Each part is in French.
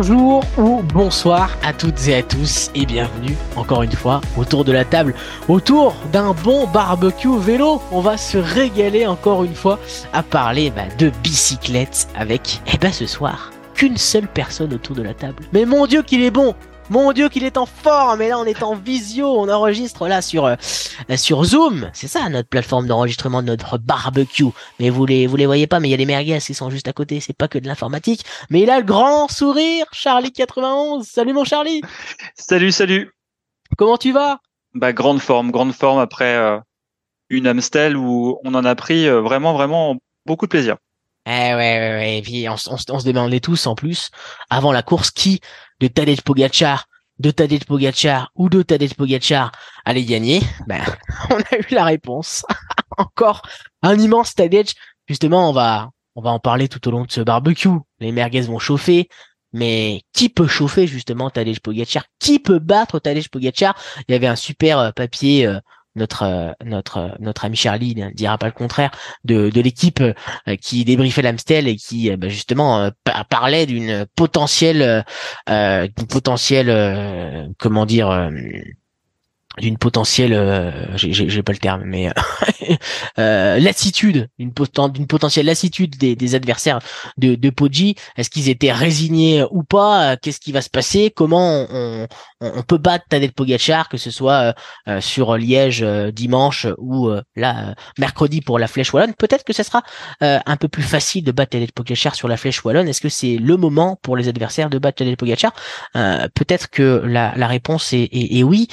Bonjour ou bonsoir à toutes et à tous et bienvenue encore une fois autour de la table, autour d'un bon barbecue vélo. On va se régaler encore une fois à parler bah, de bicyclette avec, eh ben ce soir, qu'une seule personne autour de la table. Mais mon dieu qu'il est bon mon dieu qu'il est en forme, mais là on est en visio, on enregistre là sur euh, sur Zoom, c'est ça notre plateforme d'enregistrement de notre barbecue. Mais vous les vous les voyez pas, mais il y a les merguez qui sont juste à côté, c'est pas que de l'informatique. Mais il a le grand sourire, Charlie 91. Salut mon Charlie. Salut salut. Comment tu vas? Bah grande forme, grande forme après euh, une Amstel où on en a pris euh, vraiment vraiment beaucoup de plaisir. Eh ouais, ouais, ouais. Et puis on, on, on se demandait tous en plus avant la course qui de Tadej Pogacar, de Tadej Pogacar ou de Tadej Pogacar allait gagner, ben, on a eu la réponse. Encore un immense Tadej. Justement, on va, on va en parler tout au long de ce barbecue. Les merguez vont chauffer. Mais qui peut chauffer justement Tadej Pogacar? Qui peut battre Tadej Pogacar? Il y avait un super euh, papier euh, notre euh, notre notre ami Charlie ne dira pas le contraire de, de l'équipe euh, qui débriefait l'Amstel et qui euh, bah, justement parlait d'une potentielle euh, d'une potentielle comment dire d'une potentielle, euh, j'ai pas le terme, mais euh, euh, lassitude, d'une potentielle lassitude des, des adversaires de, de Poggi. Est-ce qu'ils étaient résignés ou pas? Qu'est-ce qui va se passer? Comment on, on, peut battre Tadej Pogacar, que ce soit euh, sur Liège dimanche ou là mercredi pour la Flèche wallonne Peut-être que ce sera un peu plus facile de battre Tadej Pogacar sur la Flèche wallonne. Est-ce que c'est le moment pour les adversaires de battre Tadej Pogacar? Peut-être que la, réponse est, oui.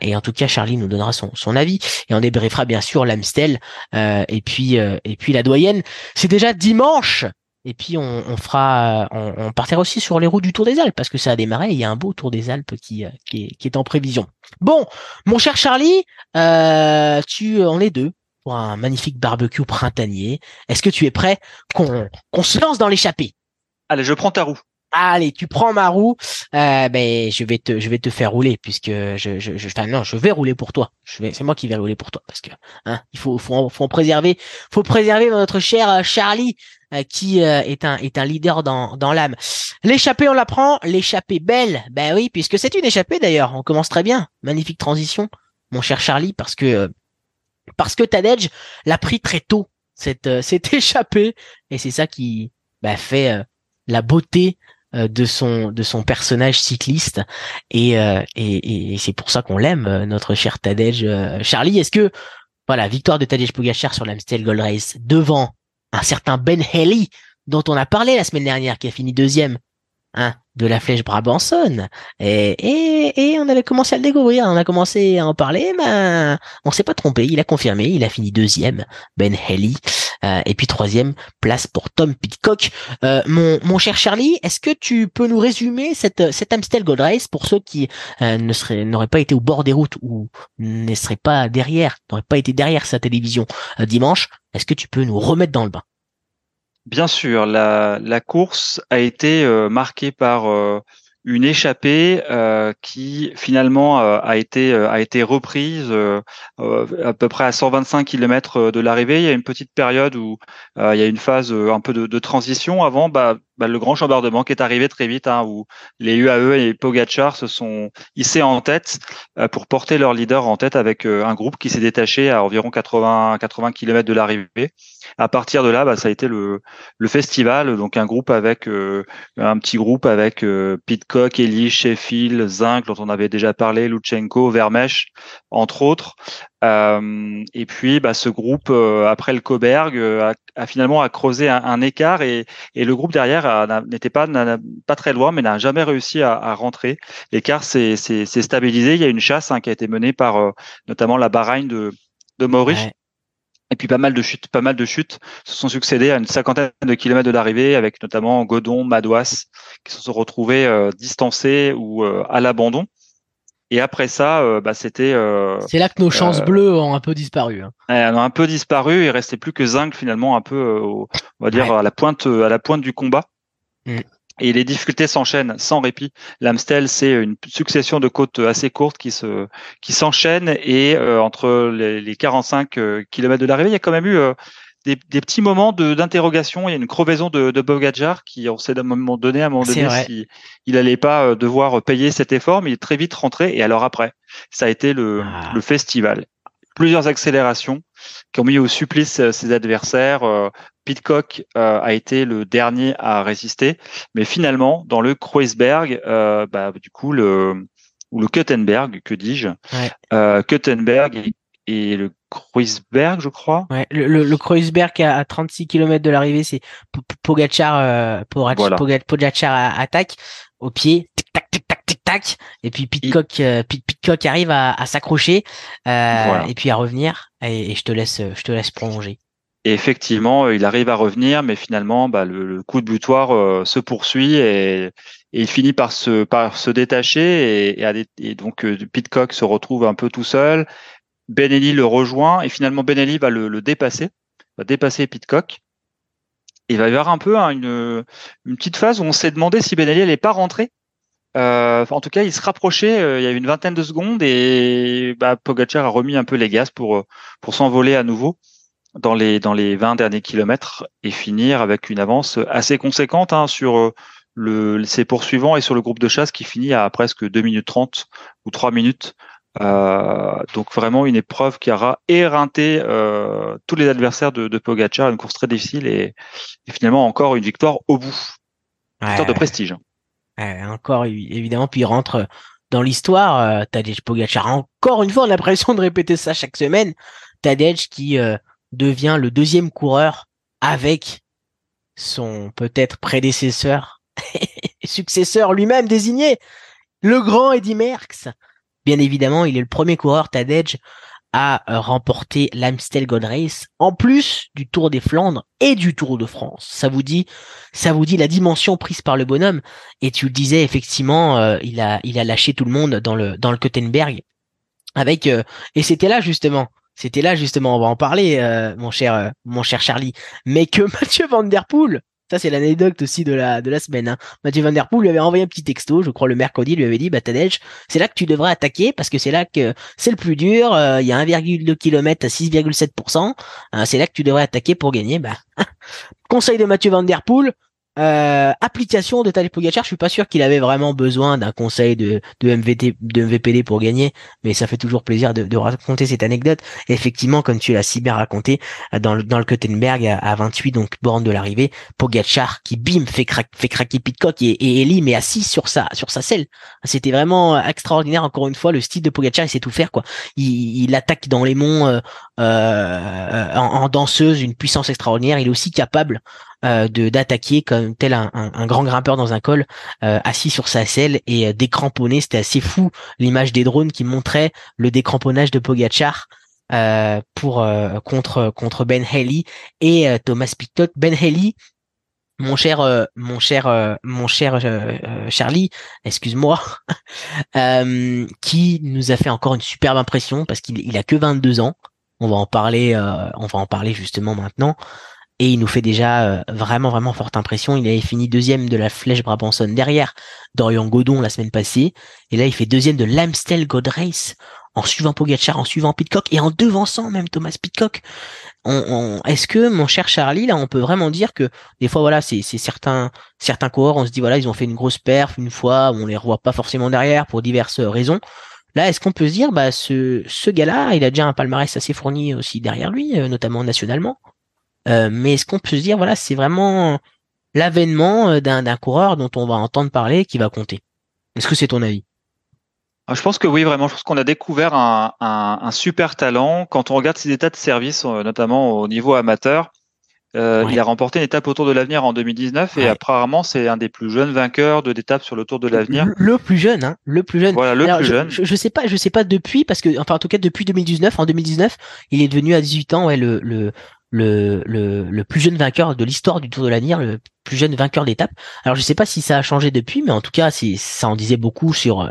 et en tout cas, Charlie nous donnera son, avis et on débriefera bien sûr l'Amstel euh, et puis euh, et puis la doyenne. C'est déjà dimanche. Et puis on, on fera, on, on, partira aussi sur les routes du Tour des Alpes parce que ça a démarré. il y a un beau Tour des Alpes qui, euh, qui, est, qui est en prévision. Bon, mon cher Charlie, euh, tu, on est deux pour un magnifique barbecue printanier. Est-ce que tu es prêt qu'on qu'on se lance dans l'échappée? Allez, je prends ta roue allez, tu prends ma roue, euh, ben je vais te, je vais te faire rouler puisque je, je, je enfin, non, je vais rouler pour toi. Je vais, c'est moi qui vais rouler pour toi parce que, hein, il faut, faut, faut en préserver, faut préserver notre cher euh, Charlie euh, qui euh, est un, est un leader dans, dans l'âme. L'échappée, on la prend, l'échappée belle, ben oui, puisque c'est une échappée d'ailleurs. On commence très bien, magnifique transition, mon cher Charlie, parce que, parce que Tadej l'a pris très tôt cette, cette échappée. Et c'est ça qui, bah, fait la beauté euh, de son de son personnage cycliste. Et euh, et, et c'est pour ça qu'on l'aime euh, notre cher Tadej. Charlie est-ce que voilà victoire de Tadej Pogacar sur l'Amstel Gold Race devant un certain Ben Haley dont on a parlé la semaine dernière qui a fini deuxième hein de la flèche Brabanson et, et, et on avait commencé à le découvrir. On a commencé à en parler mais on s'est pas trompé. Il a confirmé. Il a fini deuxième Ben Haley. Euh, et puis troisième place pour Tom Pitcock. Euh, mon, mon cher Charlie, est-ce que tu peux nous résumer cette, cette Amstel Gold Race pour ceux qui euh, ne seraient n'auraient pas été au bord des routes ou ne seraient pas derrière, n'auraient pas été derrière sa télévision dimanche? Est-ce que tu peux nous remettre dans le bain? Bien sûr, la, la course a été marquée par une échappée euh, qui finalement euh, a été euh, a été reprise euh, à peu près à 125 km de l'arrivée. Il y a une petite période où il y a une phase un peu de, de transition avant bah, bah, le grand chambardement qui est arrivé très vite, hein, où les UAE et Pogachar se sont hissés en tête pour porter leur leader en tête avec un groupe qui s'est détaché à environ 80 80 km de l'arrivée. À partir de là, bah, ça a été le, le festival, donc un groupe avec un petit groupe avec Pete Coq, Eli, Sheffield, Zink, dont on avait déjà parlé, Lutsenko, Vermesch, entre autres. Euh, et puis, bah, ce groupe, euh, après le Coberg, euh, a, finalement a creusé un, écart et, et, le groupe derrière n'était pas, pas très loin, mais n'a jamais réussi à, à rentrer. L'écart s'est stabilisé. Il y a une chasse hein, qui a été menée par notamment la Bahreïn de, de Maurice. Et puis pas mal de chutes, pas mal de chutes se sont succédées à une cinquantaine de kilomètres de l'arrivée, avec notamment Godon, Madouas, qui se sont retrouvés euh, distancés ou euh, à l'abandon. Et après ça, euh, bah, c'était. c'est là que nos chances bleues ont un peu disparu. Hein. Elles ont un peu disparu. Il restait plus que Zinc finalement, un peu, on va dire à la pointe, à la pointe du combat. Mm et les difficultés s'enchaînent sans répit. L'Amstel, c'est une succession de côtes assez courtes qui se qui s'enchaînent et euh, entre les, les 45 euh, km de l'arrivée, il y a quand même eu euh, des, petits moments d'interrogation. Il y a une crevaison de, de Bogadjar qui, on s'est à un moment donné, à un moment donné, si, il allait pas euh, devoir payer cet effort, mais il est très vite rentré. Et alors après, ça a été le, ah. le festival. Plusieurs accélérations qui ont mis au supplice euh, ses adversaires. Euh, Pitcock a été le dernier à résister, mais finalement, dans le Kreuzberg, bah, du coup, le ou le Kuttenberg, que dis-je, ouais. Kuttenberg et le Kreuzberg, je crois. Ouais, le, le, le Kreuzberg à, 36 km de l'arrivée, c'est Pogacar, euh, Pogacar attaque au pied, tic tac tic tac tic tac, et puis Pitcock, euh, Pitcock arrive à, à s'accrocher euh, et puis à revenir. Et, je te laisse, je te laisse prolonger. Et effectivement, il arrive à revenir, mais finalement, bah, le, coup de butoir se poursuit et, et, il finit par se, par se détacher et, et, donc Pitcock se retrouve un peu tout seul. Benelli le rejoint et finalement Benelli va le, dépasser, va dépasser Pitcock. il va y avoir un peu hein, une, petite phase où on s'est demandé si Benelli n'allait pas rentrer. Euh, en tout cas, il se rapprochait. Euh, il y a eu une vingtaine de secondes et bah, Pogacar a remis un peu les gaz pour pour s'envoler à nouveau dans les dans les 20 derniers kilomètres et finir avec une avance assez conséquente hein, sur le, ses poursuivants et sur le groupe de chasse qui finit à presque 2 minutes 30 ou 3 minutes euh, donc vraiment une épreuve qui aura éreinté euh, tous les adversaires de, de Pogacar, une course très difficile et, finalement encore une victoire au bout, une victoire de prestige. encore évidemment, puis il rentre dans l'histoire. Euh, Tadej Pogacar, encore une fois, on a l'impression de répéter ça chaque semaine. Tadej qui euh, devient le deuxième coureur avec son peut-être prédécesseur, successeur lui-même désigné, le grand Eddy Merckx Bien évidemment, il est le premier coureur Tadej à euh, remporter l'Amstel Gold Race, en plus du Tour des Flandres et du Tour de France. Ça vous dit, ça vous dit la dimension prise par le bonhomme. Et tu le disais effectivement, euh, il a, il a lâché tout le monde dans le dans le avec euh, et c'était là justement. C'était là justement, on va en parler, mon cher, mon cher Charlie. Mais que Mathieu Van Der Poel ça, c'est l'anecdote aussi de la, de la semaine. Hein. Mathieu Van Der Poel lui avait envoyé un petit texto, je crois le mercredi, lui avait dit, bah Tadej, c'est là que tu devrais attaquer parce que c'est là que c'est le plus dur. Euh, il y a 1,2 km à 6,7%. Euh, c'est là que tu devrais attaquer pour gagner. Bah, conseil de Mathieu Van Der Poel, euh, application de Tadej Pogacar, je suis pas sûr qu'il avait vraiment besoin d'un conseil de, de MVT, de MVPD pour gagner, mais ça fait toujours plaisir de, de raconter cette anecdote. effectivement, comme tu l'as si bien raconté, dans le, dans Kottenberg à, 28, donc borne de l'arrivée, Pogacar qui bim fait, fait craquer Pitcock et, et Eli mais assis sur sa sur sa selle. C'était vraiment extraordinaire. Encore une fois, le style de Pogacar, il sait tout faire quoi. Il, il attaque dans les monts euh, euh en, danseuse, une puissance extraordinaire. Il est aussi capable euh, de d'attaquer comme tel un, un, grand grimpeur dans un col euh, assis sur sa selle et euh, décramponné. C'était assez fou l'image des drones qui montrait le décramponnage de Pogachar. Euh, pour contre contre Ben Haley et Thomas Pitcock. Ben Haley, mon cher mon cher mon cher Charlie, excuse-moi, qui nous a fait encore une superbe impression parce qu'il il a que 22 ans. On va en parler on va en parler justement maintenant et il nous fait déjà euh, vraiment vraiment forte impression. Il avait fini deuxième de la Flèche Brabanson derrière Dorian Godon la semaine passée, et là il fait deuxième de l'Amstel Gold Race en suivant Pogacar, en suivant Pitcock et en devançant même Thomas Pitcock. Est-ce que mon cher Charlie là, on peut vraiment dire que des fois voilà, c'est certains certains coureurs, on se dit voilà, ils ont fait une grosse perf une fois, on les revoit pas forcément derrière pour diverses raisons. Là, est-ce qu'on peut se dire, bah, ce, ce gars-là, il a déjà un palmarès assez fourni aussi derrière lui, euh, notamment nationalement? Euh, mais est-ce qu'on peut se dire, voilà, c'est vraiment l'avènement euh, d'un coureur dont on va entendre parler qui va compter Est-ce que c'est ton avis? Ah, je pense que oui, vraiment. Je pense qu'on a découvert un, un, un, super talent. Quand on regarde ses états de service, euh, notamment au niveau amateur, euh, il a remporté une étape autour de l'avenir en 2019 et apparemment c'est un des plus jeunes vainqueurs de d'étapes sur le Tour de l'avenir. Le, plus jeune, hein, le plus jeune. Voilà, le plus je, jeune. Je, sais pas, je sais pas depuis parce que enfin en tout cas depuis 2019, en 2019, il est devenu à 18 ans ouais le le le, le, le plus jeune vainqueur de l'histoire du Tour de l'Avenir, le plus jeune vainqueur d'étape. Alors je sais pas si ça a changé depuis, mais en tout cas, ça en disait beaucoup sur euh,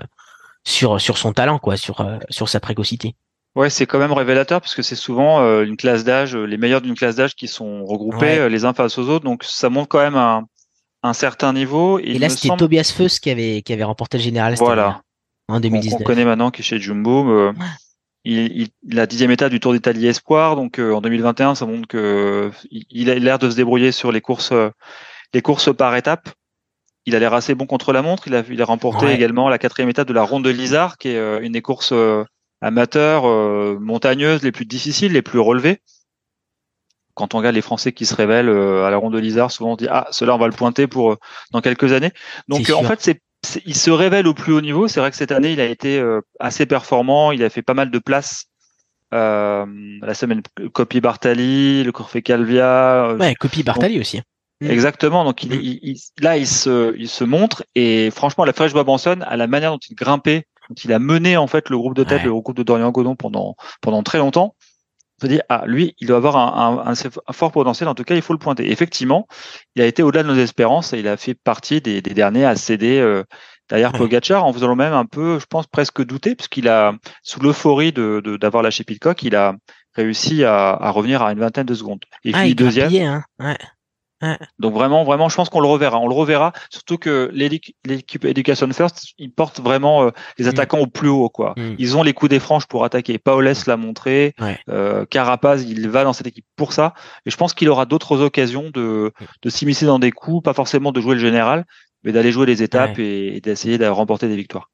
sur sur son talent, quoi, sur euh, sur sa précocité. Ouais, c'est quand même révélateur parce que c'est souvent euh, une classe d'âge, les meilleurs d'une classe d'âge qui sont regroupés les uns face aux autres, donc ça montre quand même un, un certain niveau. Et, là, c'était Tobias Feuss qui avait qui avait remporté le général. Voilà. En 2019. On, connaît maintenant qui est chez Jumbo. Il, la dixième étape du Tour d'Italie Espoir, donc en 2021, ça montre que il a l'air de se débrouiller sur les courses, les courses par étapes. Il a l'air assez bon contre la montre. Il a, il a remporté également la quatrième étape de la Ronde de l'Isard, qui est une des courses amateurs montagneuses les plus difficiles, les plus relevées quand on regarde les Français qui se révèlent euh, à la ronde de Lizard, souvent on dit ah cela on va le pointer pour euh, dans quelques années. Donc en fait c'est il se révèle au plus haut niveau. C'est vrai que cette année il a été euh, assez performant. Il a fait pas mal de places. la semaine Copy Bartali, le Corfé Calvia. Ouais, Copy Bartali aussi. Mm. Exactement. Donc il, il, là il se il se montre et franchement la fraîche Bobanson à la manière dont il grimpait, dont il a mené en fait le groupe de tête, le groupe de Dorian Godon pendant pendant très longtemps se dit ah lui il doit avoir un, un, fort potentiel en tout cas il faut le pointer effectivement il a été au-delà de nos espérances et il a fait partie des, des derniers à céder euh, derrière Pogacar en faisant le même un peu je pense presque douter puisqu'il a sous l'euphorie de d'avoir lâché Pitcock il a réussi à, à, revenir à une vingtaine de secondes et ah, puis deuxième hein. ouais. Donc vraiment, vraiment, je pense qu'on le reverra. On le reverra, surtout que l'équipe Education First, ils portent vraiment euh, les mm. attaquants au plus haut. quoi. Mm. Ils ont les coups des franges pour attaquer. Paoles l'a montré. Euh, Carapaz, il va dans cette équipe pour ça. Et je pense qu'il aura d'autres occasions de, mm. de s'immiscer dans des coups, pas forcément de jouer le général, mais d'aller jouer les étapes et, d'essayer de remporter des victoires.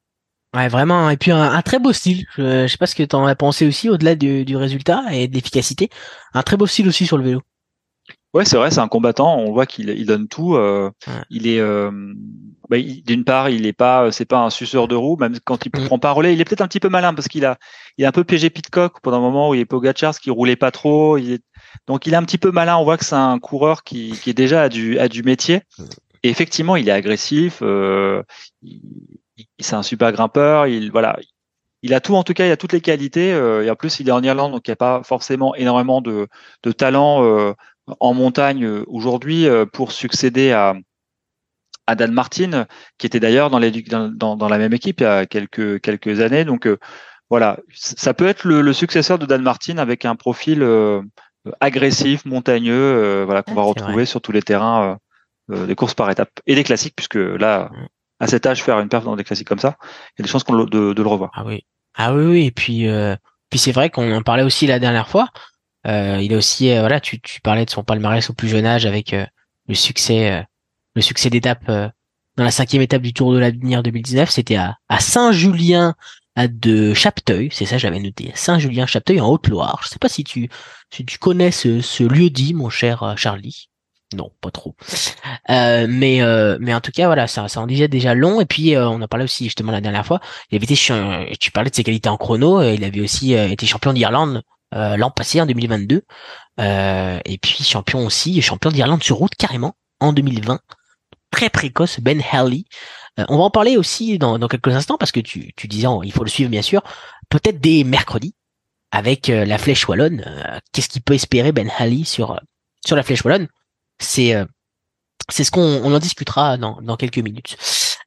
Ouais, vraiment. Et puis un, très beau style. Je, sais pas ce que tu en as pensé aussi au-delà du, du résultat et de l'efficacité. Un très beau style aussi sur le vélo. Ouais, c'est vrai, c'est un combattant. On voit qu'il il donne tout. Euh, Il est, euh, bah, d'une part, il est pas, c'est pas un suceur de roue. Même quand il mm. prend pas relais, il est peut-être un petit peu malin parce qu'il a, il a un peu piégé Pitcock pendant un moment où il est Pogacar, qui roulait pas trop. Il est, donc il est un petit peu malin. On voit que c'est un coureur qui, qui est déjà à du, à du métier. Et effectivement, il est agressif. Euh, c'est un super grimpeur. Il, voilà, il a tout en tout cas, il a toutes les qualités. Euh, et en plus, il est en Irlande, donc il n'y a pas forcément énormément de, de talent euh, en montagne euh, aujourd'hui euh, pour succéder à, à Dan Martin, qui était d'ailleurs dans, dans, dans, la même équipe il y a quelques, quelques années. Donc euh, voilà, ça peut être le, successeur de Dan Martin avec un profil agressif, montagneux, voilà qu'on va retrouver sur tous les terrains des courses par étapes et des classiques, puisque là, mm. à cet âge, faire une perte dans des classiques comme ça, il y a des chances qu'on de, de, le revoir. Ah oui, ah oui, oui. Et puis, puis c'est vrai qu'on en parlait aussi la dernière fois. Euh, il a aussi, euh, voilà, tu, tu parlais de son palmarès au plus jeune âge avec euh, le succès, le succès d'étape dans la cinquième étape du Tour de l'avenir 2019. C'était à, à Saint-Julien de Chapteuil, c'est ça j'avais noté, Saint-Julien-Chapteuil en Haute-Loire. Je sais pas si tu, si tu connais ce, ce lieu dit, mon cher Charlie. Non, pas trop. Euh, mais mais en tout cas voilà, ça, ça en disait déjà long. Et puis on a parlé aussi justement la dernière fois. Il avait été, tu parlais de ses qualités en chrono. Il avait aussi été champion d'Irlande euh, l'an passé, en 2022. Euh, et puis champion aussi, champion d'Irlande sur route carrément en 2020. Très précoce, Ben Haley. Euh, on va en parler aussi dans, dans quelques instants parce que tu, tu disais, il faut le suivre bien sûr. Peut-être dès mercredi avec la flèche wallonne. Qu'est-ce qu'il peut espérer Ben Haley sur sur la flèche wallonne? C'est c'est ce qu'on on en discutera dans, dans quelques minutes.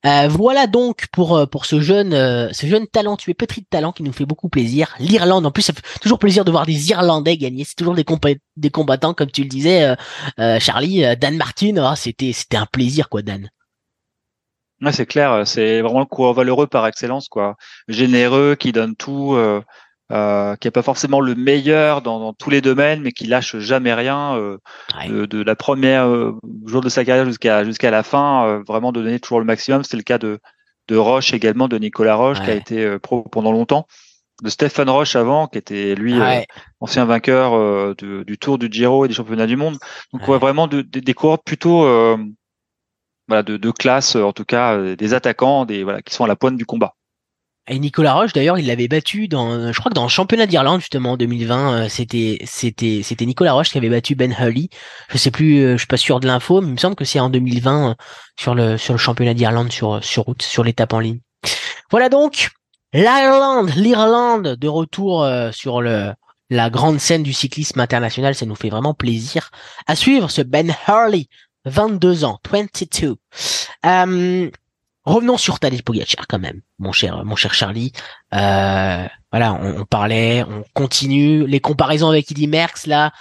Euh, voilà donc pour euh, pour ce jeune euh, ce jeune talentueux petit talent qui nous fait beaucoup plaisir. L'Irlande en plus ça fait toujours plaisir de voir des Irlandais gagner. C'est toujours des des combattants comme tu le disais Charlie Dan Martin. Oh, c'était c'était un plaisir quoi Dan. Ouais, c'est clair, c'est vraiment le coureur valeureux par excellence quoi. Généreux qui donne tout euh, qui est pas forcément le meilleur dans, dans, tous les domaines, mais qui lâche jamais rien euh, de, la première euh, jour de sa carrière jusqu'à jusqu'à la fin, euh, vraiment de donner toujours le maximum. C'est le cas de de Roche également, de Nicolas Roche qui a été pro pendant longtemps, de Stéphane Roche avant, qui était lui ancien vainqueur du Tour du Giro et des championnats du monde. Donc ouais. vraiment de, des coureurs plutôt voilà, de, de classe, en tout cas des attaquants, des voilà qui sont à la pointe du combat. Et Nicolas Roche, d'ailleurs, il l'avait battu dans, je crois que dans le championnat d'Irlande justement en 2020, euh, c'était c'était c'était Nicolas Roche qui avait battu Ben Hurley. Je sais plus, euh, je suis pas sûr de l'info, mais il me semble que c'est en 2020 euh, sur le sur le championnat d'Irlande sur sur route, sur l'étape en ligne. Voilà donc l'Irlande, l'Irlande de retour sur le la grande scène du cyclisme international, ça nous fait vraiment plaisir. À suivre ce Ben Hurley, 22 ans, 22. Euh, Revenons sur Tadej Pogacar quand même, mon cher, mon cher Charlie. Euh, voilà, on, parlait, on continue. Les comparaisons avec Eddy Merckx là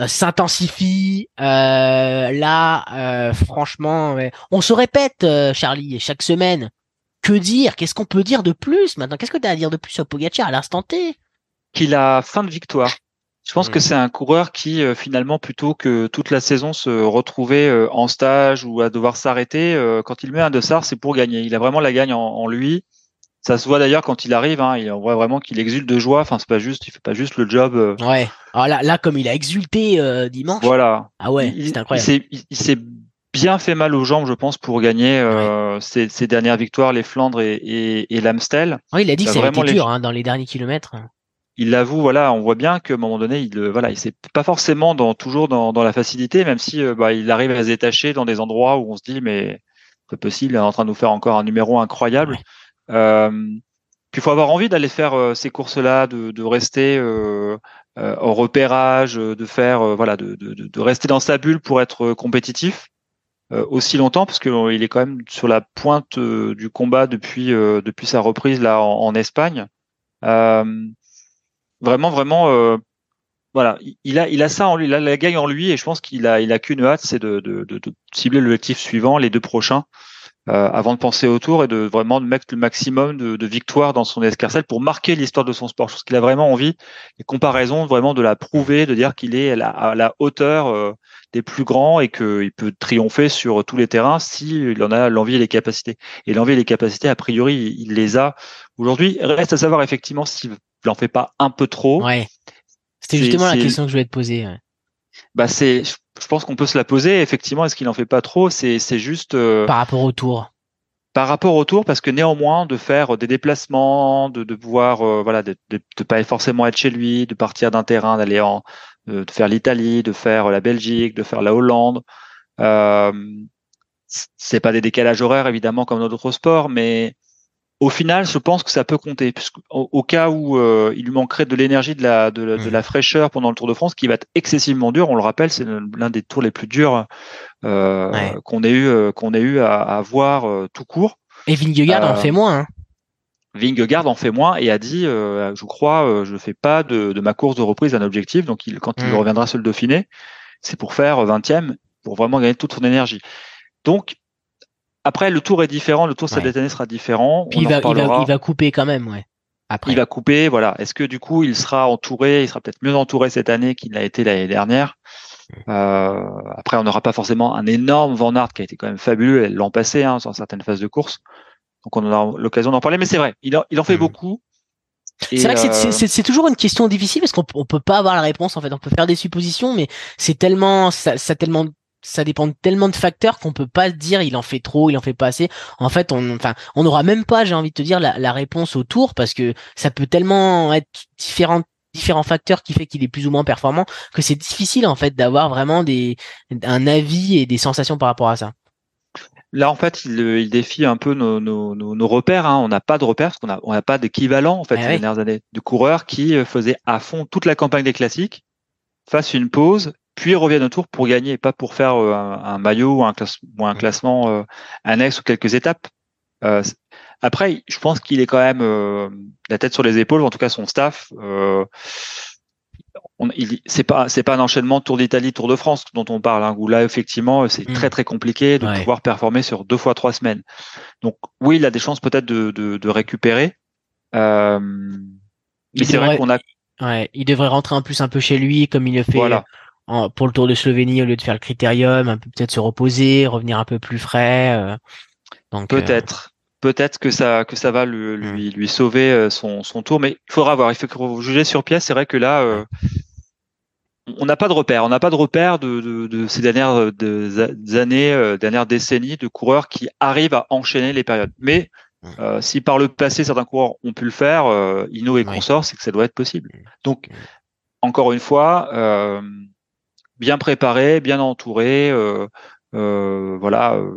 euh, s'intensifient. Euh, là, franchement, on se répète, Charlie, chaque semaine. Que dire? Qu'est-ce qu'on peut dire de plus maintenant? Qu'est-ce que tu as à dire de plus sur Pogacar à l'instant T? Qu'il a fin de victoire. Je pense que Mhm. c'est un coureur qui euh, finalement plutôt que toute la saison se retrouver euh, en stage ou à devoir s'arrêter, euh, quand il met un dossard, c'est pour gagner. Il a vraiment la gagne en, en lui. Ça se voit d'ailleurs quand il arrive, hein, il, on voit vraiment qu'il exulte de joie. Enfin, c'est pas juste, il fait pas juste le job. euh, Ouais. Alors là, là, comme il a exulté euh, dimanche. voilà. Ah ouais, il, c'est il incroyable. s'est il, s'est bien fait mal aux jambes, je pense, pour gagner euh, ses, ses dernières victoires, les Flandres et, et, et l'Amstel. Ouais, il a dit que a ça avait vraiment été les- dur hein, dans les derniers kilomètres. Il l'avoue, voilà, on voit bien qu'à un moment donné, il, euh, voilà, il c'est pas forcément dans toujours dans, dans la facilité, même si euh, bah, il arrive à se détacher dans des endroits où on se dit mais c'est possible, il est en train de nous faire encore un numéro incroyable. Euh, puis il faut avoir envie d'aller faire euh, ces courses-là, de, de rester euh, euh, au repérage, de faire voilà, de, de, de de rester dans sa bulle pour être compétitif euh, aussi longtemps, parce qu'il est quand même sur la pointe du combat depuis euh, depuis sa reprise là en, en Espagne. Euh, vraiment, vraiment, euh, voilà, il- a, il a ça en lui, il a la gagne en lui, et je pense qu'il a, il a qu'une hâte, c'est de, de, de, de cibler l'objectif suivant, les deux prochains, euh, avant de penser au tour et de vraiment de mettre le maximum de, de victoires dans son escarcelle pour marquer l'histoire de son sport. Je pense qu'il a vraiment envie, les comparaisons, vraiment de la prouver, de dire qu'il est à la, hauteur euh, des plus grands et qu'il peut triompher sur tous les terrains s'il en a l'envie et les capacités. Et l'envie et les capacités, a priori, il, il les a aujourd'hui. Reste à savoir effectivement s'il n'en fait pas un peu trop. Ouais. C'était justement la question que je voulais te poser. ouais. Bah c'est, je pense qu'on peut se la poser. Effectivement, est-ce qu'il en fait pas trop? C'est, c'est juste euh, Par rapport au tour. par rapport au tour, parce que néanmoins de faire des déplacements, de, de pouvoir, euh, voilà, de, de, de pas forcément être chez lui, de partir d'un terrain, d'aller en, de faire l'Italie, de faire la Belgique, de faire la Hollande. Euh, c'est pas des décalages horaires évidemment comme dans d'autres sports, mais au final, je pense que ça peut compter, puisque au, au cas où euh, il lui manquerait de l'énergie, de la, de, la- de la fraîcheur pendant le Tour de France, qui va être excessivement dur. On le rappelle, c'est l'un des tours les plus durs euh, Ouais. qu'on ait eu, euh, qu'on ait eu à, à voir euh, tout court. Et Vingegaard en fait moins. Hein. Vingegaard en fait moins et a dit, euh, je crois, euh, je fais pas de, de ma course de reprise un objectif. Donc, il, quand il Mm. reviendra sur le Dauphiné, c'est pour faire 20e, pour vraiment gagner toute son énergie. Donc, après, le tour est différent, le tour cette Ouais. année sera différent. Puis il va, il, va, il va couper quand même, ouais. Après. Il va couper, voilà. Est-ce que du coup, il sera entouré, il sera peut-être mieux entouré cette année qu'il l'a été l'année dernière? Euh, après, on n'aura pas forcément un énorme Van Aert qui a été quand même fabuleux l'an passé hein, sur certaines phases de course. Donc, on aura l'occasion d'en parler. Mais c'est vrai, il en, il en fait Mhm. beaucoup. C'est vrai que c'est- euh, c'est toujours une question difficile parce qu'on peut- on peut pas avoir la réponse en fait. On peut faire des suppositions, mais c'est tellement ça, ça tellement ça dépend de tellement de facteurs qu'on peut pas dire il en fait trop, il en fait pas assez. En fait, on enfin on n'aura même pas, j'ai envie de te dire, la, la réponse au tour parce que ça peut tellement être différent différents facteurs qui fait qu'il est plus ou moins performant que c'est difficile en fait d'avoir vraiment des un avis et des sensations par rapport à ça. Là, en fait, il, il défie un peu nos, nos, nos, nos repères. Hein. On n'a pas de repères parce qu'on a, on n'a pas d'équivalent en fait Ah ces oui. dernières années de coureurs qui euh, faisaient à fond toute la campagne des classiques, fassent une pause, puis reviennent au tour pour gagner, et pas pour faire euh, un, un maillot ou un, classe- ou un Mm. classement euh, annexe ou quelques étapes. Euh, après, je pense qu'il est quand même euh, la tête sur les épaules, en tout cas son staff. Euh, c'est pas c'est pas un enchaînement Tour d'Italie, Tour de France dont on parle, hein, où là effectivement c'est Mm. très très compliqué de Ouais. pouvoir performer sur deux fois trois semaines. Donc oui, il a des chances peut-être de, de, de récupérer. Euh, mais c'est vrai qu'on a Ouais, il devrait rentrer en plus un peu chez lui comme il le fait voilà. En- pour le Tour de Slovénie au lieu de faire le critérium, un peu peut-être se reposer, revenir un peu plus frais. euh. donc euh, Peut-être, peut-être que ça que ça va lui lui, lui sauver euh, son, son tour, mais il faudra voir. Il faut juger sur pièce. C'est vrai que là, euh, on n'a pas de repère. On n'a pas de repère de, de, de ces dernières de- des années, euh, dernières décennies de coureurs qui arrivent à enchaîner les périodes. Mais euh, si par le passé certains coureurs ont pu le faire, euh, Hino et Oui. consorts, c'est que ça doit être possible. Donc encore une fois, euh, bien préparé, bien entouré, euh, euh, voilà. euh,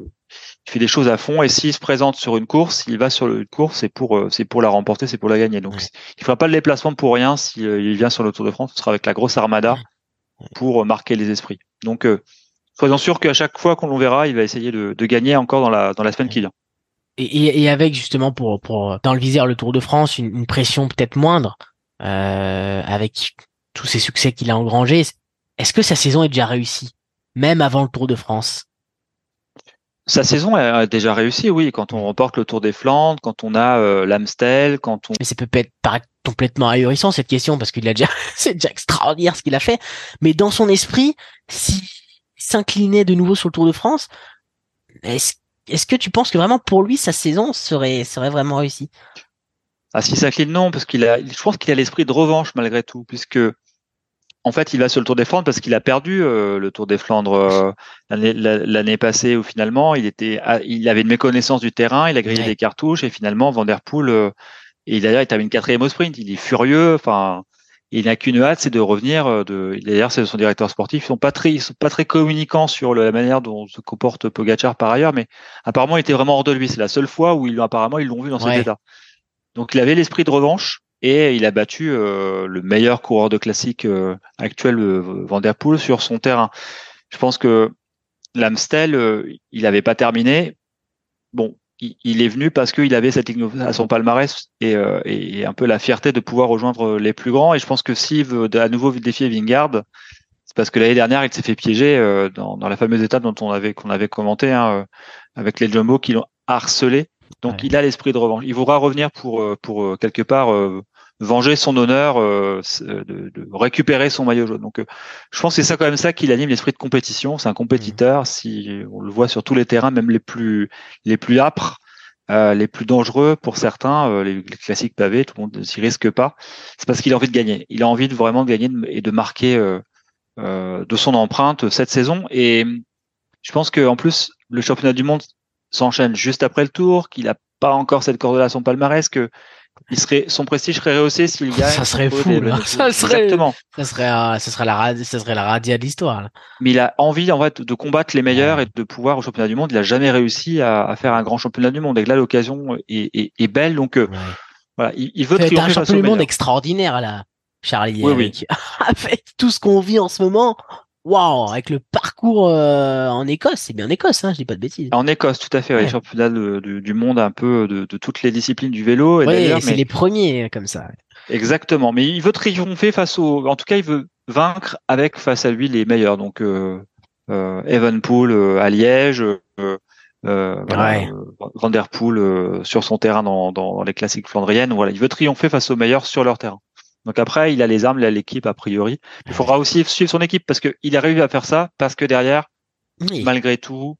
il fait des choses à fond et s'il se présente sur une course, il va sur une course, c'est pour euh, c'est pour la remporter, c'est pour la gagner. Donc il fera pas le déplacement pour rien si euh, il vient sur le Tour de France, ce sera avec la grosse armada pour marquer les esprits. Donc euh, soyons sûrs qu'à chaque fois qu'on le verra, il va essayer de, de gagner encore dans la dans la semaine qui vient. et, et, et avec justement pour pour dans le viseur le Tour de France une, une pression peut-être moindre euh, avec tous ces succès qu'il a engrangés. Est-ce que sa saison est déjà réussie, même avant le Tour de France? Sa saison a déjà réussi, oui. Quand on remporte le Tour des Flandres, quand on a euh, l'Amstel, quand on. Mais ça peut être paraître complètement ahurissant cette question parce qu'il a déjà, c'est déjà extraordinaire ce qu'il a fait. Mais dans son esprit, s'il s'inclinait de nouveau sur le Tour de France, est-ce est-ce que tu penses que vraiment pour lui sa saison serait serait vraiment réussie? Ah, s'il s'incline, non, parce qu'il a, je pense qu'il a l'esprit de revanche malgré tout, puisque en fait, il va sur le Tour des Flandres parce qu'il a perdu euh, le Tour des Flandres euh, l'année passée où finalement il était, il avait une méconnaissance du terrain, il a grillé des cartouches et finalement Van Der Poel, euh, et d'ailleurs il termine quatrième au sprint, il est furieux, enfin il n'a qu'une hâte, c'est de revenir. De, d'ailleurs, c'est son directeur sportif. Ils sont pas très, ils sont pas très communicants sur la manière dont se comporte Pogacar par ailleurs, mais apparemment, il était vraiment hors de lui. C'est la seule fois où ils, apparemment, ils l'ont vu dans cet état. Donc, il avait l'esprit de revanche et il a battu euh, le meilleur coureur de classique euh, actuel, euh, Van der Poel, sur son terrain. Je pense que l'Amstel, il n'avait pas terminé. Bon, il, est venu parce qu'il avait cette ligne à son palmarès et, et, un peu la fierté de pouvoir rejoindre les plus grands. Et je pense que s'il veut à nouveau défier Vingard, c'est parce que l'année dernière, il s'est fait piéger dans, dans, la fameuse étape dont on avait qu'on avait commenté hein, avec les Jumbo qui l'ont harcelé. Donc il a l'esprit de revanche. Il voudra revenir pour pour quelque part venger son honneur, euh, de, de, récupérer son maillot jaune. Donc, euh, je pense que c'est ça quand même ça qui anime l'esprit de compétition. C'est un compétiteur. Mmh. Si on le voit sur tous les terrains, même les plus les plus âpres, euh, les plus dangereux pour certains, les, classiques pavés, tout le monde ne s'y risque pas. C'est parce qu'il a envie de gagner. Il a envie de vraiment gagner et de marquer de son empreinte cette saison. Et je pense que en plus, le championnat du monde s'enchaîne juste après le tour, qu'il n'a pas encore cette corde-là à son palmarès, que il serait, son prestige serait rehaussé s'il gagne. Ça serait fou, Ça serait, Exactement. Ça serait, ça serait la, ça serait la radia de l'histoire. Mais il a envie, en fait, de combattre les meilleurs et de pouvoir au championnat du monde. Il a jamais réussi à, à faire un grand championnat du monde. Et là, l'occasion est, est, est, belle. Donc, euh, voilà, il, il veut triompher un championnat du monde extraordinaire, là, Charlie. Oui, avec, oui. avec tout ce qu'on vit en ce moment waouh, avec le parcours euh, en Écosse, c'est bien en Écosse, hein, je dis pas de bêtises. En Écosse, tout à fait, ouais. les championnats du monde un peu de, de, toutes les disciplines du vélo. Oui, c'est les premiers comme ça. Exactement, mais il veut triompher face au, en tout cas, il veut vaincre avec face à lui les meilleurs. Donc euh, euh, Evenpool euh, à Liège. Euh, euh, ouais. Van Der Poel sur son terrain dans, dans les classiques flandriennes. Voilà, il veut triompher face aux meilleurs sur leur terrain. Donc après, il a les armes, il a l'équipe a priori. Il faudra aussi suivre son équipe parce qu'il arrive à faire ça parce que derrière, malgré tout,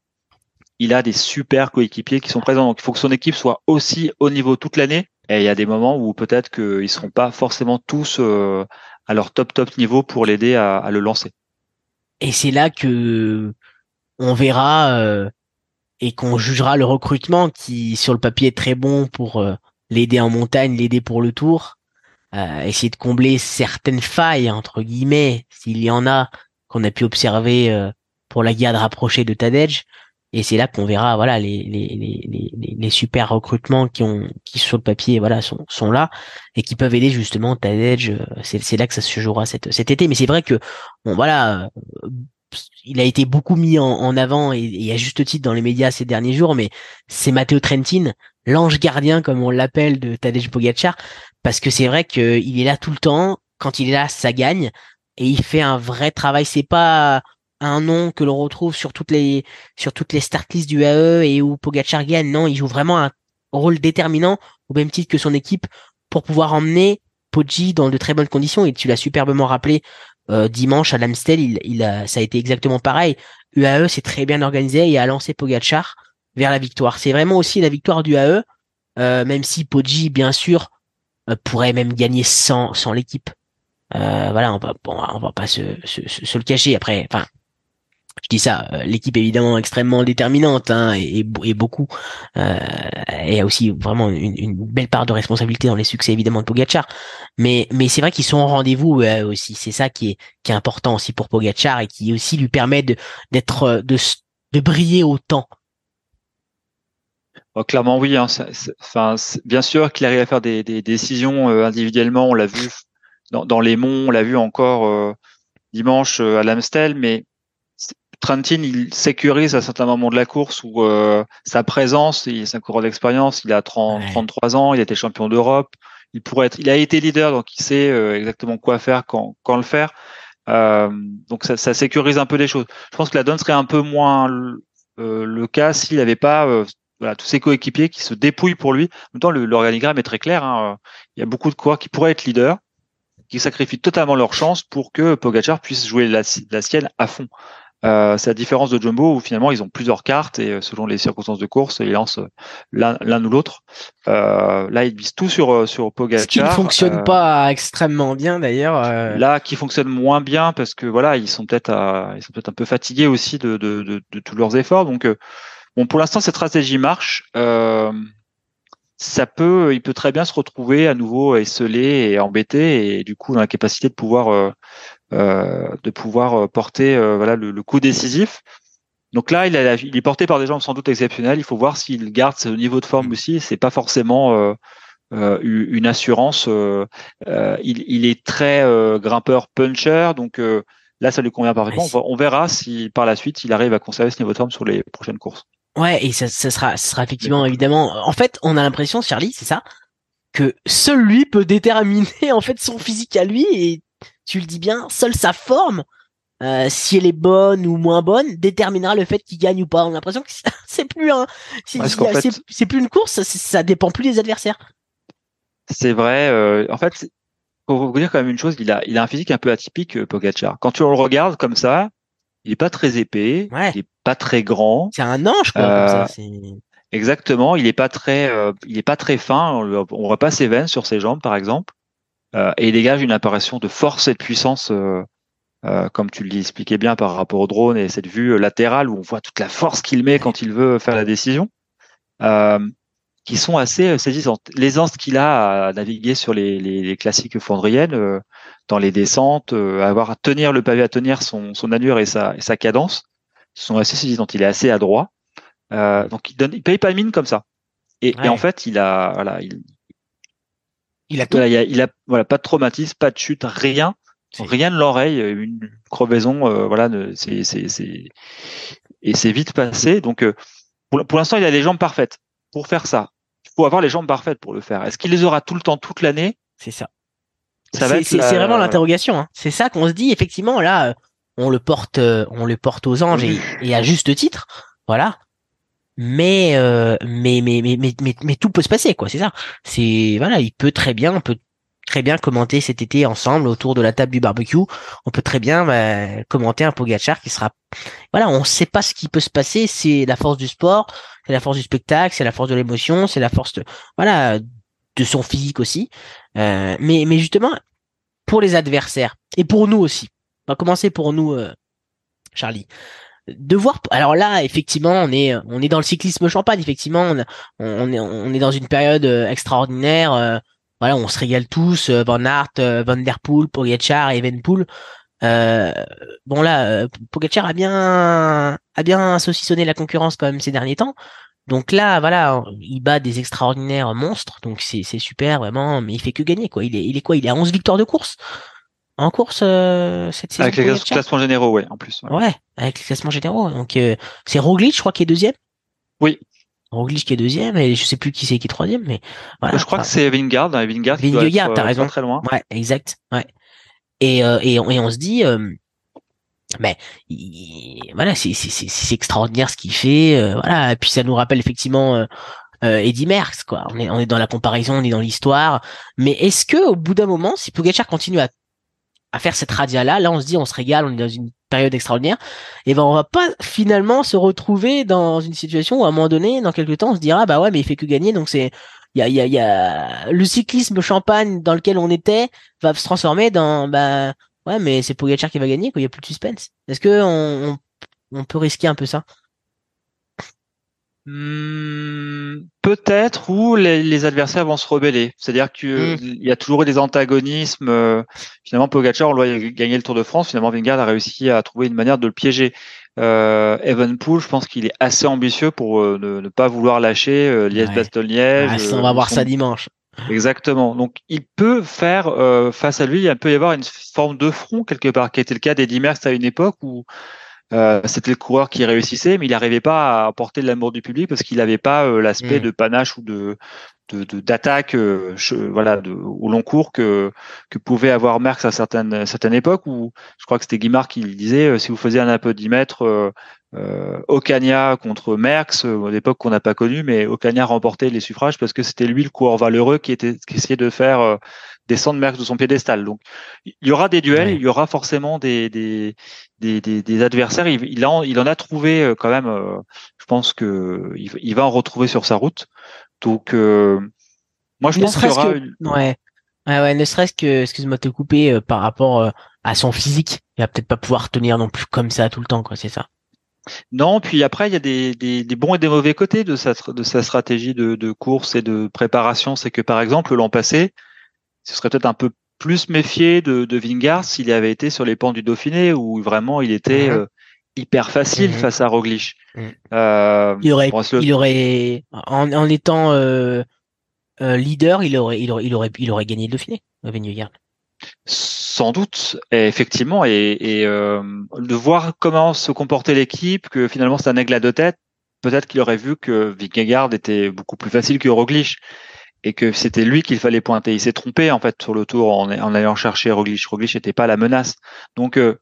il a des super coéquipiers qui sont présents. Donc il faut que son équipe soit aussi au niveau toute l'année. Et il y a des moments où peut-être qu'ils seront pas forcément tous euh, à leur top top niveau pour l'aider à, le lancer. Et c'est là que on verra euh, et qu'on jugera le recrutement qui sur le papier est très bon pour euh, l'aider en montagne, l'aider pour le tour euh, essayer de combler certaines failles entre guillemets, s'il y en a qu'on a pu observer euh, pour la guerre rapprochée de Tadej. Et c'est là qu'on verra voilà les, les, les, les, super recrutements qui ont qui sur le papier voilà sont, sont là et qui peuvent aider justement Tadej. Euh, c'est, c'est là que ça se jouera cet, cet été. Mais c'est vrai que bon voilà il a été beaucoup mis en, en avant et, et, à juste titre dans les médias ces derniers jours, mais c'est Matteo Trentin, l'ange gardien comme on l'appelle de Tadej Pogacar, parce que c'est vrai qu'il est là tout le temps. Quand il est là, ça gagne et il fait un vrai travail. C'est pas un nom que l'on retrouve sur toutes les sur toutes les start du AE et où Pogacar gagne. Non, il joue vraiment un rôle déterminant au même titre que son équipe pour pouvoir emmener Poggi dans de très bonnes conditions. Et tu l'as superbement rappelé euh, dimanche à l'Amstel, il, il a, ça a été exactement pareil. UAE s'est très bien organisé et a lancé Pogacar vers la victoire. C'est vraiment aussi la victoire du AE, euh, même si Poggi, bien sûr, euh, pourrait même gagner sans sans l'équipe. Euh, voilà, on va on va pas se, se, se, le cacher. Après, enfin, je dis ça, euh, l'équipe évidemment extrêmement déterminante hein, et, et, beaucoup, euh, et a aussi vraiment une, une, belle part de responsabilité dans les succès évidemment de Pogacar. Mais mais c'est vrai qu'ils sont au rendez-vous euh, aussi. C'est ça qui est qui est important aussi pour Pogacar et qui aussi lui permet de d'être de de briller autant Oh, clairement oui. Hein, enfin, bien sûr qu'il arrive à faire des, des décisions euh, individuellement. On l'a vu dans, dans, les monts, on l'a vu encore euh, dimanche euh, à l'Amstel, mais Trentin, il sécurise à certains moments de la course où sa présence, il c'est un coureur d'expérience, il a 30, 33 ans, il a été champion d'Europe, il pourrait être, il a été leader, donc il sait exactement quoi faire, quand, quand le faire. donc ça, ça, sécurise un peu les choses. Je pense que la donne serait un peu moins le cas s'il n'avait pas voilà, tous ses coéquipiers qui se dépouillent pour lui. En même temps, l'organigramme est très clair. Hein. Il y a beaucoup de coureurs qui pourraient être leaders, qui sacrifient totalement leur chance pour que Pogacar puisse jouer la, la sienne à fond. Euh, c'est la différence de Jumbo où finalement ils ont plusieurs cartes et euh, selon les circonstances de course, ils lancent euh, l'un ou l'autre. Euh, là, ils visent tout sur euh, sur Pogacar. Ce qui ne fonctionne pas extrêmement bien d'ailleurs. Là, qui fonctionne moins bien parce que voilà, ils sont peut-être ils sont peut-être un peu fatigués aussi de, de, de, de tous leurs efforts. Donc bon, pour l'instant, cette stratégie marche. ça peut, il peut très bien se retrouver à nouveau esselé et embêté et du coup dans la capacité de pouvoir euh, de pouvoir euh, porter euh, voilà le, coup décisif. Donc là, il, il, est porté par des gens sans doute exceptionnels. Il faut voir s'il garde ce niveau de forme aussi. C'est pas forcément euh, une assurance. Euh, il, il, est très grimpeur puncher, donc là, ça lui convient parfaitement. On, verra si par la suite il arrive à conserver ce niveau de forme sur les prochaines courses. Ouais, et ça, ça sera, ça sera effectivement évidemment. En fait, on a l'impression, Charlie, c'est ça, que seul lui peut déterminer en fait son physique à lui et tu le dis bien, seule sa forme, euh, si elle est bonne ou moins bonne, déterminera le fait qu'il gagne ou pas. On a l'impression que c'est plus un, c'est plus une course, ça dépend plus des adversaires. C'est vrai. Euh, en fait, pour vous dire quand même une chose, il a, il a un physique un peu atypique, euh, Pogacar. Quand tu le regardes comme ça, il est pas très épais, il est pas très grand. C'est un ange, quoi. Comme ça, exactement. Il est pas très, il est pas très fin. On, on voit pas ses veines sur ses jambes, par exemple. Euh, et il dégage une apparition de force et de puissance, euh, euh, comme tu l'expliquais bien par rapport au drone et cette vue latérale où on voit toute la force qu'il met quand il veut faire la décision, qui sont assez saisissantes. L'aisance qu'il a à naviguer sur les, les, les classiques fondriennes, dans les descentes, avoir à tenir le pavé, à tenir son, son allure et sa, et sa cadence, sont assez saisissantes. Il est assez adroit. donc il donne, il paye pas mine comme ça. Et, et, en fait, il a, voilà, il, il a il, a, voilà, pas de traumatisme, pas de chute, rien, rien de l'oreille, une crevaison, euh, voilà, c'est, c'est, c'est, et c'est vite passé. Donc, euh, pour, pour l'instant, il a les jambes parfaites. Pour faire ça, il faut avoir les jambes parfaites pour le faire. Est-ce qu'il les aura tout le temps, toute l'année? C'est ça. ça c'est, c'est, vraiment l'interrogation. Hein. C'est ça qu'on se dit. Effectivement, là, on le porte, euh, on le porte aux anges et, et à juste titre. Voilà. Euh, mais, mais, mais, mais, mais, mais, tout peut se passer, quoi. C'est ça. C'est voilà, il peut très bien, on peut très bien commenter cet été ensemble autour de la table du barbecue. On peut très bien bah, commenter un Pogachar qui sera. Voilà, on sait pas ce qui peut se passer. C'est la force du sport, c'est la force du spectacle, c'est la force de l'émotion, c'est la force de voilà de son physique aussi. Euh, mais, mais justement, pour les adversaires et pour nous aussi. On va commencer pour nous, euh, Charlie. De voir alors là effectivement on est on est dans le cyclisme champagne effectivement on, on est on est dans une période euh, extraordinaire euh, voilà on se régale tous euh, Van Aert Van Der Poel Pogacar Evenpool euh, bon là Pogacar a bien a bien saucissonné la concurrence quand même ces derniers temps. Donc là voilà il bat des extraordinaires monstres donc c'est c'est super vraiment mais il fait que gagner quoi. Il est il est quoi? Il est à 11 victoires de course en course euh, cette saison. Avec les classements généraux, ouais, en plus. Ouais, avec les classements généraux. Donc euh, c'est Roglic, je crois, qui est deuxième. Oui. Roglic qui est deuxième et je sais plus qui c'est qui est troisième, mais voilà. Je crois que c'est Vingard, hein, Vingard. Vingard, t'as euh, raison. Très loin. Ouais, exact. Ouais. Et euh, et, on, et on se dit, mais voilà, c'est c'est c'est extraordinaire ce qu'il fait. voilà, et puis ça nous rappelle effectivement. Euh, Eddie Merckx quoi. On est on est dans la comparaison, on est dans l'histoire. Mais est-ce que au bout d'un moment, si Pogacar continue à à faire cette radia là là on se dit on se régale on est dans une période extraordinaire. Et ben on va pas finalement se retrouver dans une situation où à un moment donné dans quelques temps on se dira bah ouais mais il fait que gagner. Donc c'est il y a, y, a, y a le cyclisme champagne dans lequel on était va se transformer dans bah ouais mais c'est Pogacar qui va gagner quoi. Il y a plus de suspense. Est-ce que on, on peut risquer un peu ça? Hmm, peut-être où les, adversaires vont se rebeller. C'est-à-dire qu'il hmm. y a toujours eu des antagonismes. Euh, finalement, Pogacar, on doit gagner le Tour de France. Finalement, Vingard a réussi à trouver une manière de le piéger. Euh, Evenpool, je pense qu'il est assez ambitieux pour euh, ne, pas vouloir lâcher euh, Liège-Bastogne-Liège. Ah, on va voir ça dimanche. Exactement. Donc, il peut faire face à lui, il peut y avoir une forme de front quelque part, qui était le cas d'Eddie Merckx à une époque où euh, c'était le coureur qui réussissait, mais il n'arrivait pas à apporter de l'amour du public parce qu'il n'avait pas euh, l'aspect mm. de panache ou de d'attaque euh, voilà de, au long cours que que pouvait avoir Merckx à certaines certaines époques où je crois que c'était Guimard qui disait si vous faisiez un peu 10 mètres euh, Ocania contre Merckx, euh, à l'époque qu'on n'a pas connu, mais Ocania remportait les suffrages parce que c'était lui le coureur valeureux qui était qui essayait de faire euh, descendre Merckx de son piédestal. Donc il y aura des duels, il y aura forcément des des des, des, adversaires. Il, il, en, il en a trouvé euh, quand même. je pense que il, va en retrouver sur sa route. Donc moi je pense qu'il y aura une... ouais. Ouais, ouais, ne serait-ce que, excuse-moi de te couper, par rapport à son physique, il va peut-être pas pouvoir tenir non plus comme ça tout le temps, quoi, c'est ça? Non, puis après, il y a des, des, des, bons et des mauvais côtés de sa, de sa stratégie de, de course et de préparation. C'est que, par exemple, l'an passé, ce serait peut-être un peu plus méfié de, de Vingard s'il avait été sur les pans du Dauphiné, où vraiment il était euh, hyper facile mhm. face à Roglic. Mhm. Euh, il aurait, il aurait en, en étant euh, euh, leader, il aurait, il aurait, il aurait, il aurait gagné le Dauphiné, Vingard. Sans doute, effectivement, et, et euh, de voir comment se comportait l'équipe, que finalement c'est un aigle à deux têtes, peut-être qu'il aurait vu que Vingegaard était beaucoup plus facile que Roglic et que c'était lui qu'il fallait pointer. Il s'est trompé en fait sur le tour en, en allant chercher Roglic. Roglic n'était pas la menace. Donc euh,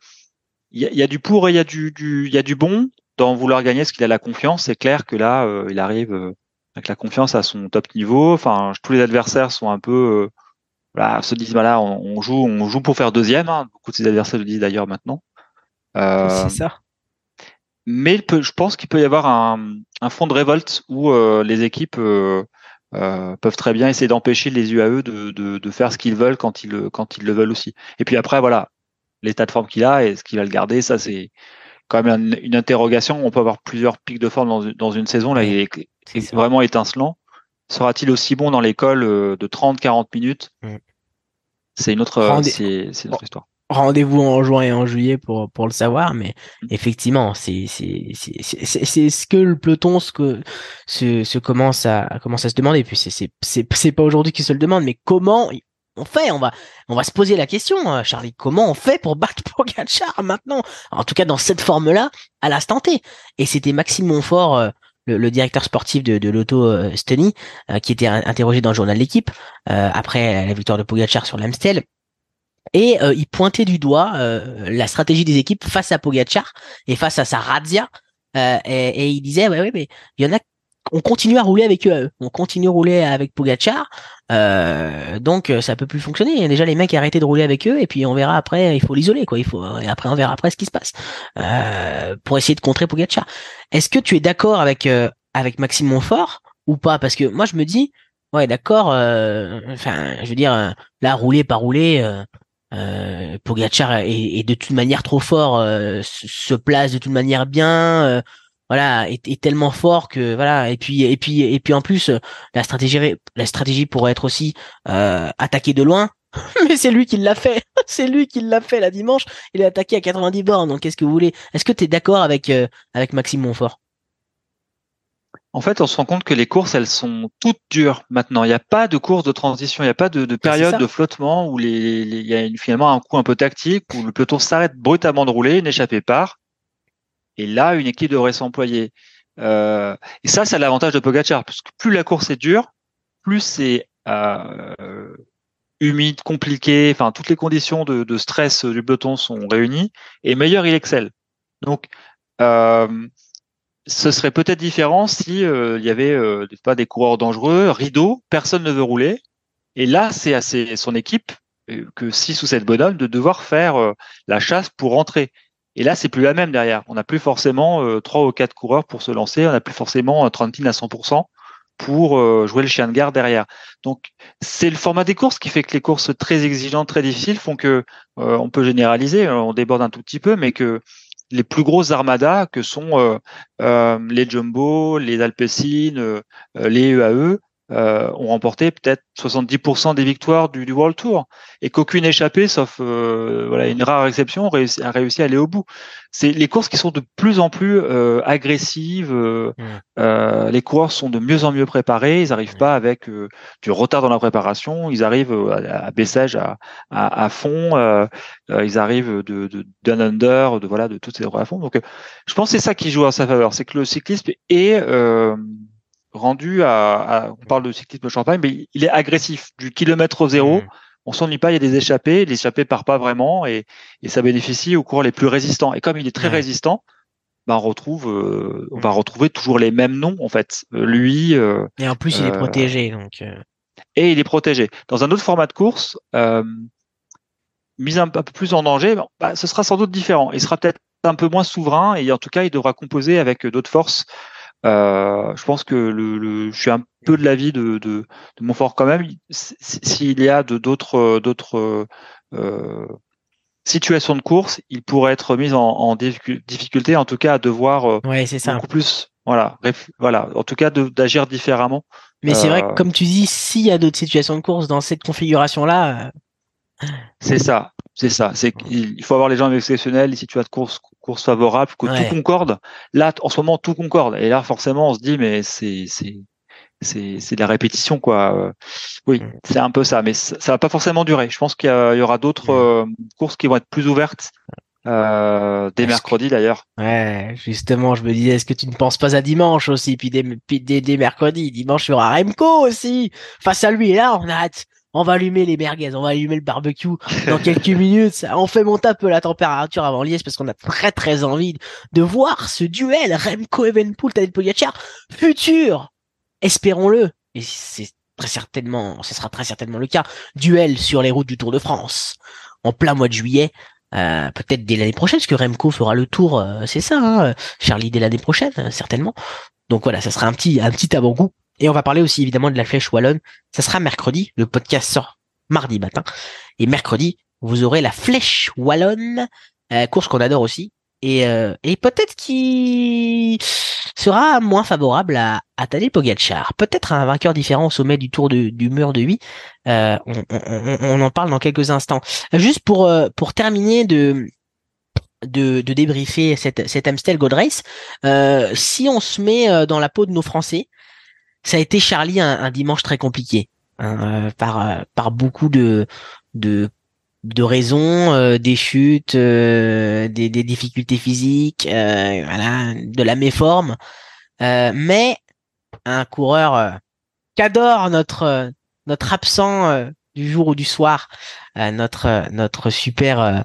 il y, a, du pour et il y a du, il y a du bon dans vouloir gagner, parce qu'il a la confiance. C'est clair que là, euh, il arrive avec la confiance à son top niveau. Enfin, tous les adversaires sont un peu voilà, se disent voilà, on, joue, on joue pour faire deuxième. Hein. Beaucoup de ses adversaires le disent d'ailleurs maintenant. Euh, c'est ça. Mais je pense qu'il peut y avoir un, un fond de révolte où euh, les équipes euh, peuvent très bien essayer d'empêcher les UAE de, de, de faire ce qu'ils veulent quand ils, quand ils le veulent aussi. Et puis après, voilà, l'état de forme qu'il a et ce qu'il va le garder, ça c'est quand même une, interrogation. On peut avoir plusieurs pics de forme dans, dans une saison. Là, il est, vraiment étincelant. Sera-t-il aussi bon dans l'école de 30-40 minutes? Mm. C'est une autre, c'est, une autre histoire. Rendez-vous en juin et en juillet pour, pour le savoir, mais mm. effectivement, c'est, c'est, c'est, c'est, ce que le peloton ce que, se, se commence à, commence à se demander. Et puis c'est, c'est pas aujourd'hui qu'il se le demande, mais comment on fait On va, on va se poser la question, hein, Charlie. Comment on fait pour battre Pogacar maintenant? En tout cas, dans cette forme-là, à l'instant T. Et c'était Maxime Montfort, euh, le, directeur sportif de, de l'auto euh, Steny, euh, qui était interrogé dans le journal L'équipe euh, après la victoire de Pogacar sur l'Amstel. Et il pointait du doigt la stratégie des équipes face à Pogacar et face à sa razzia. Et, et, il disait, ouais, ouais, mais il y en a on continue à rouler avec eux, on continue à rouler avec Pogacar, euh, donc ça peut plus fonctionner. Déjà les mecs arrêté de rouler avec eux et puis on verra après. Il faut l'isoler quoi. Il faut et après on verra après ce qui se passe euh, pour essayer de contrer Pogacar. Est-ce que tu es d'accord avec euh, avec Maxime Montfort ou pas? Parce que moi je me dis ouais d'accord. Euh, enfin je veux dire là rouler pas rouler. Euh, Pogacar est, de toute manière trop fort, se place de toute manière bien voilà est, tellement fort que voilà et puis et puis et puis en plus la stratégie la stratégie pourrait être aussi euh, attaquer de loin. Mais c'est lui qui l'a fait. C'est lui qui l'a fait la dimanche. Il est attaqué à 90 bornes. Donc qu'est-ce que vous voulez? Est-ce que tu es d'accord avec euh, avec Maxime Montfort en fait, on se rend compte que les courses, elles sont toutes dures maintenant. Il n'y a pas de course de transition, il n'y a pas de, de période de flottement où les, il y a finalement un coup un peu tactique où le peloton s'arrête brutalement de rouler, une échappée part et là, une équipe devrait s'employer. Euh, et ça, c'est l'avantage de Pogacar, parce que plus la course est dure, plus c'est euh, humide, compliqué, enfin toutes les conditions de, stress du peloton sont réunies, et meilleur il excelle. Donc, euh, ce serait peut-être différent si il y avait pas des coureurs dangereux, rideau, personne ne veut rouler, et là, c'est à son équipe que six ou sept bonhommes de devoir faire la chasse pour rentrer. Et là, c'est plus la même derrière. On n'a plus forcément euh, trois ou quatre coureurs pour se lancer. On n'a plus forcément un Trentine à 100% pour euh, jouer le chien de garde derrière. Donc, c'est le format des courses qui fait que les courses très exigeantes, très difficiles font que euh, on peut généraliser, on déborde un tout petit peu, mais que les plus grosses armadas que sont les Jumbo, les Alpecin, les EAE, euh, ont remporté peut-être 70% des victoires du, du, World Tour et qu'aucune échappée, sauf euh, voilà une rare exception, a réussi à aller au bout. C'est les courses qui sont de plus en plus euh, agressives. Euh, mmh. les coureurs sont de mieux en mieux préparés. Ils n'arrivent mmh. pas avec du retard dans la préparation. Ils arrivent à, à baissage à, à, à fond. ils arrivent de, de d'un under, de voilà de toutes ces à fond. Donc, je pense que c'est ça qui joue en sa faveur, c'est que le cyclisme est rendu à, on parle de cyclisme champagne, mais il est agressif du kilomètre zéro. Mmh. On s'ennuie pas, il y a des échappées, l'échappée part pas vraiment et, ça bénéficie aux coureurs les plus résistants. Et comme il est très résistant, bah, on retrouve, on va retrouver toujours les mêmes noms en fait. lui. et en plus, il est protégé, donc. Et il est protégé. Dans un autre format de course, mis un, peu plus en danger, bah, ce sera sans doute différent. Il sera peut-être un peu moins souverain et en tout cas, il devra composer avec d'autres forces. Euh, je pense que le, le, je suis un peu de l'avis de, de, de Montfort quand même. S'il y a d'autres d'autres euh, situations de course, il pourrait être mis en, en difficulté, en tout cas à devoir euh, ouais, ça. beaucoup plus. Voilà, voilà. En tout cas, d'agir différemment. Mais c'est vrai que, euh, comme tu dis, s'il y a d'autres situations de course dans cette configuration-là, c'est ça, c'est ça. C'est qu'il faut avoir les gens exceptionnels, les situations de course, course favorables, que tout concorde. Là, en ce moment, tout concorde. Et là, forcément, on se dit, mais c'est c'est c'est c'est de la répétition, quoi. Oui, mm. c'est un peu ça, mais ça, ça va pas forcément durer. Je pense qu'il y, aura d'autres mm. euh, courses qui vont être plus ouvertes. Euh, dès mercredi d'ailleurs. Ouais, justement, je me disais, est-ce que tu ne penses pas à dimanche aussi, puis dès, puis dès, mercredi, dimanche il y aura Remco aussi face à lui. Là, on a hâte on va allumer les merguez, on va allumer le barbecue dans quelques minutes. On fait monter un peu la température avant Liège parce qu'on a très très envie de voir ce duel Remco Evenpool Tadej Pogacar futur. Espérons-le. Et c'est très certainement, ce sera très certainement le cas. Duel sur les routes du Tour de France en plein mois de juillet. Euh, peut-être dès l'année prochaine, parce que Remco fera le tour, euh, c'est ça, hein, Charlie dès l'année prochaine, certainement. Donc voilà, ça sera un petit, un petit avant-goût et on va parler aussi évidemment de la flèche wallonne. Ça sera mercredi. Le podcast sort mardi matin. Et mercredi, vous aurez la flèche wallonne, euh, course qu'on adore aussi. Et, euh, et peut-être qui sera moins favorable à, à Tadej Pogacar. Peut-être un vainqueur différent au sommet du Tour du mur de Huy. Euh, on, on, on, en parle dans quelques instants. Juste pour euh, pour terminer de de, de débriefer cette, cette Amstel Gold Race, euh, si on se met dans la peau de nos Français, ça a été Charlie un, dimanche très compliqué hein, euh, par euh, par beaucoup de de de raisons, euh, des chutes, des, des, difficultés physiques, voilà, de la méforme, mais un coureur qu'adore notre notre absent du jour ou du soir, notre notre super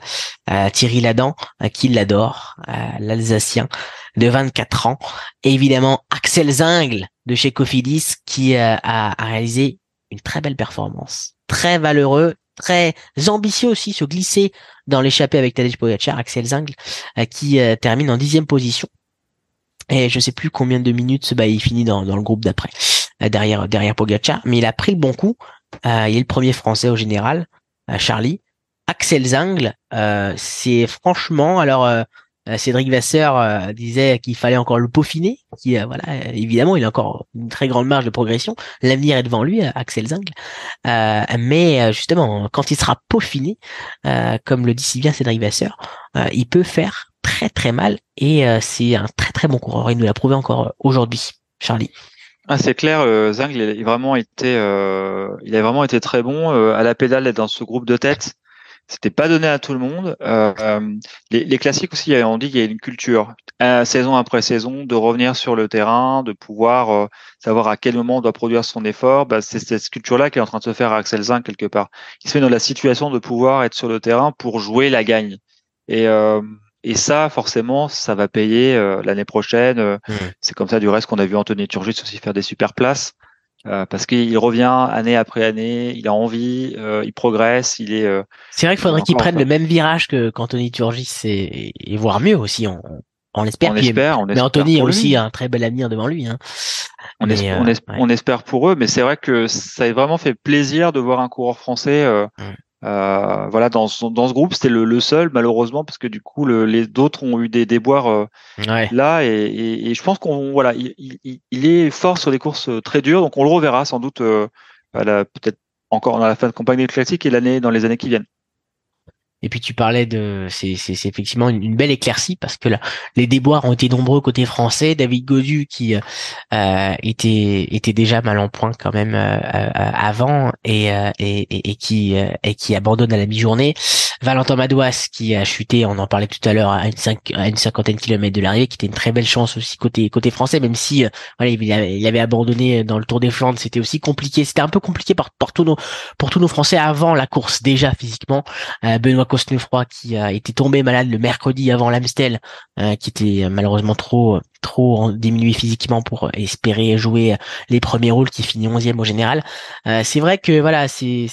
Thierry Ladan, qui l'adore, l'Alsacien de 24 ans, évidemment Axel Zingle de chez Cofidis qui euh, a, réalisé une très belle performance, très valeureux, très ambitieux aussi, se glisser dans l'échappée avec Tadej Pogacar, Axel Zingle, euh, qui euh, termine en dixième position. Et je sais plus combien de minutes bah, il finit dans, le groupe d'après, derrière derrière Pogacar, mais il a pris le bon coup. il est le premier Français au général, Charlie. Axel Zingle, c'est franchement, alors Cédric Vasseur euh, disait qu'il fallait encore le peaufiner. Qui, euh, voilà, évidemment, il a encore une très grande marge de progression. L'avenir est devant lui, Axel Zingle. mais justement, quand il sera peaufiné, comme le dit si bien Cédric Vasseur, il peut faire très très mal. Et c'est un très très bon coureur. Il nous l'a prouvé encore aujourd'hui, Charlie. Ah, c'est clair, Zingle, il a vraiment été, il a vraiment été très bon à la pédale dans ce groupe de tête. C'était pas donné à tout le monde. Euh, euh, les, les, classiques aussi, on dit qu'il y a une culture, euh, saison après saison, de revenir sur le terrain, de pouvoir euh, savoir à quel moment on doit produire son effort. Bah, c'est cette culture-là qui est en train de se faire à Axel Zin quelque part. Il se met dans la situation de pouvoir être sur le terrain pour jouer la gagne. Et, euh, et ça, forcément, ça va payer l'année prochaine. Mmh. C'est comme ça du reste qu'on a vu Anthony Turgis aussi faire des super places. Euh, parce qu'il revient année après année, il a envie, euh, il progresse, il est. Euh, c'est vrai qu'il faudrait qu'il prenne le même virage que qu'Anthony Turgis et, et voire mieux aussi. On, on l'espère. On, espère, on mais Anthony a aussi un très bel avenir devant lui. Hein. On, espère, on, espère, pour eux, mais c'est vrai que ça a vraiment fait plaisir de voir un coureur français euh, voilà, dans, dans ce groupe, c'était le, le, seul, malheureusement, parce que du coup, le, les d'autres ont eu des déboires euh, là, et, et, je pense qu'on voilà, il, il, il, est fort sur des courses euh, très dures, donc on le reverra sans doute, euh, peut-être encore dans la fin de campagne classique et l'année dans les années qui viennent. Et puis tu parlais de, c'est, c'est, effectivement une, belle éclaircie parce que là, les déboires ont été nombreux côté français. David Godu qui euh, était était déjà mal en point quand même euh, euh avant et, euh, et, et, qui et qui abandonne à la mi-journée. Valentin Madouas qui a chuté, on en parlait tout à l'heure, à une, une cinquantaine de kilomètres de l'arrivée, qui était une très belle chance aussi côté côté français, même si voilà, il avait, abandonné dans le Tour des Flandres, c'était aussi compliqué, c'était un peu compliqué pour, pour tous nos pour tous nos Français avant la course déjà physiquement. Benoît Cosnefroy qui a été tombé malade le mercredi avant l'Amstel, qui était malheureusement trop trop diminué physiquement pour espérer jouer les premiers rôles qui finit 11e au général. Euh, c'est vrai que voilà, c'est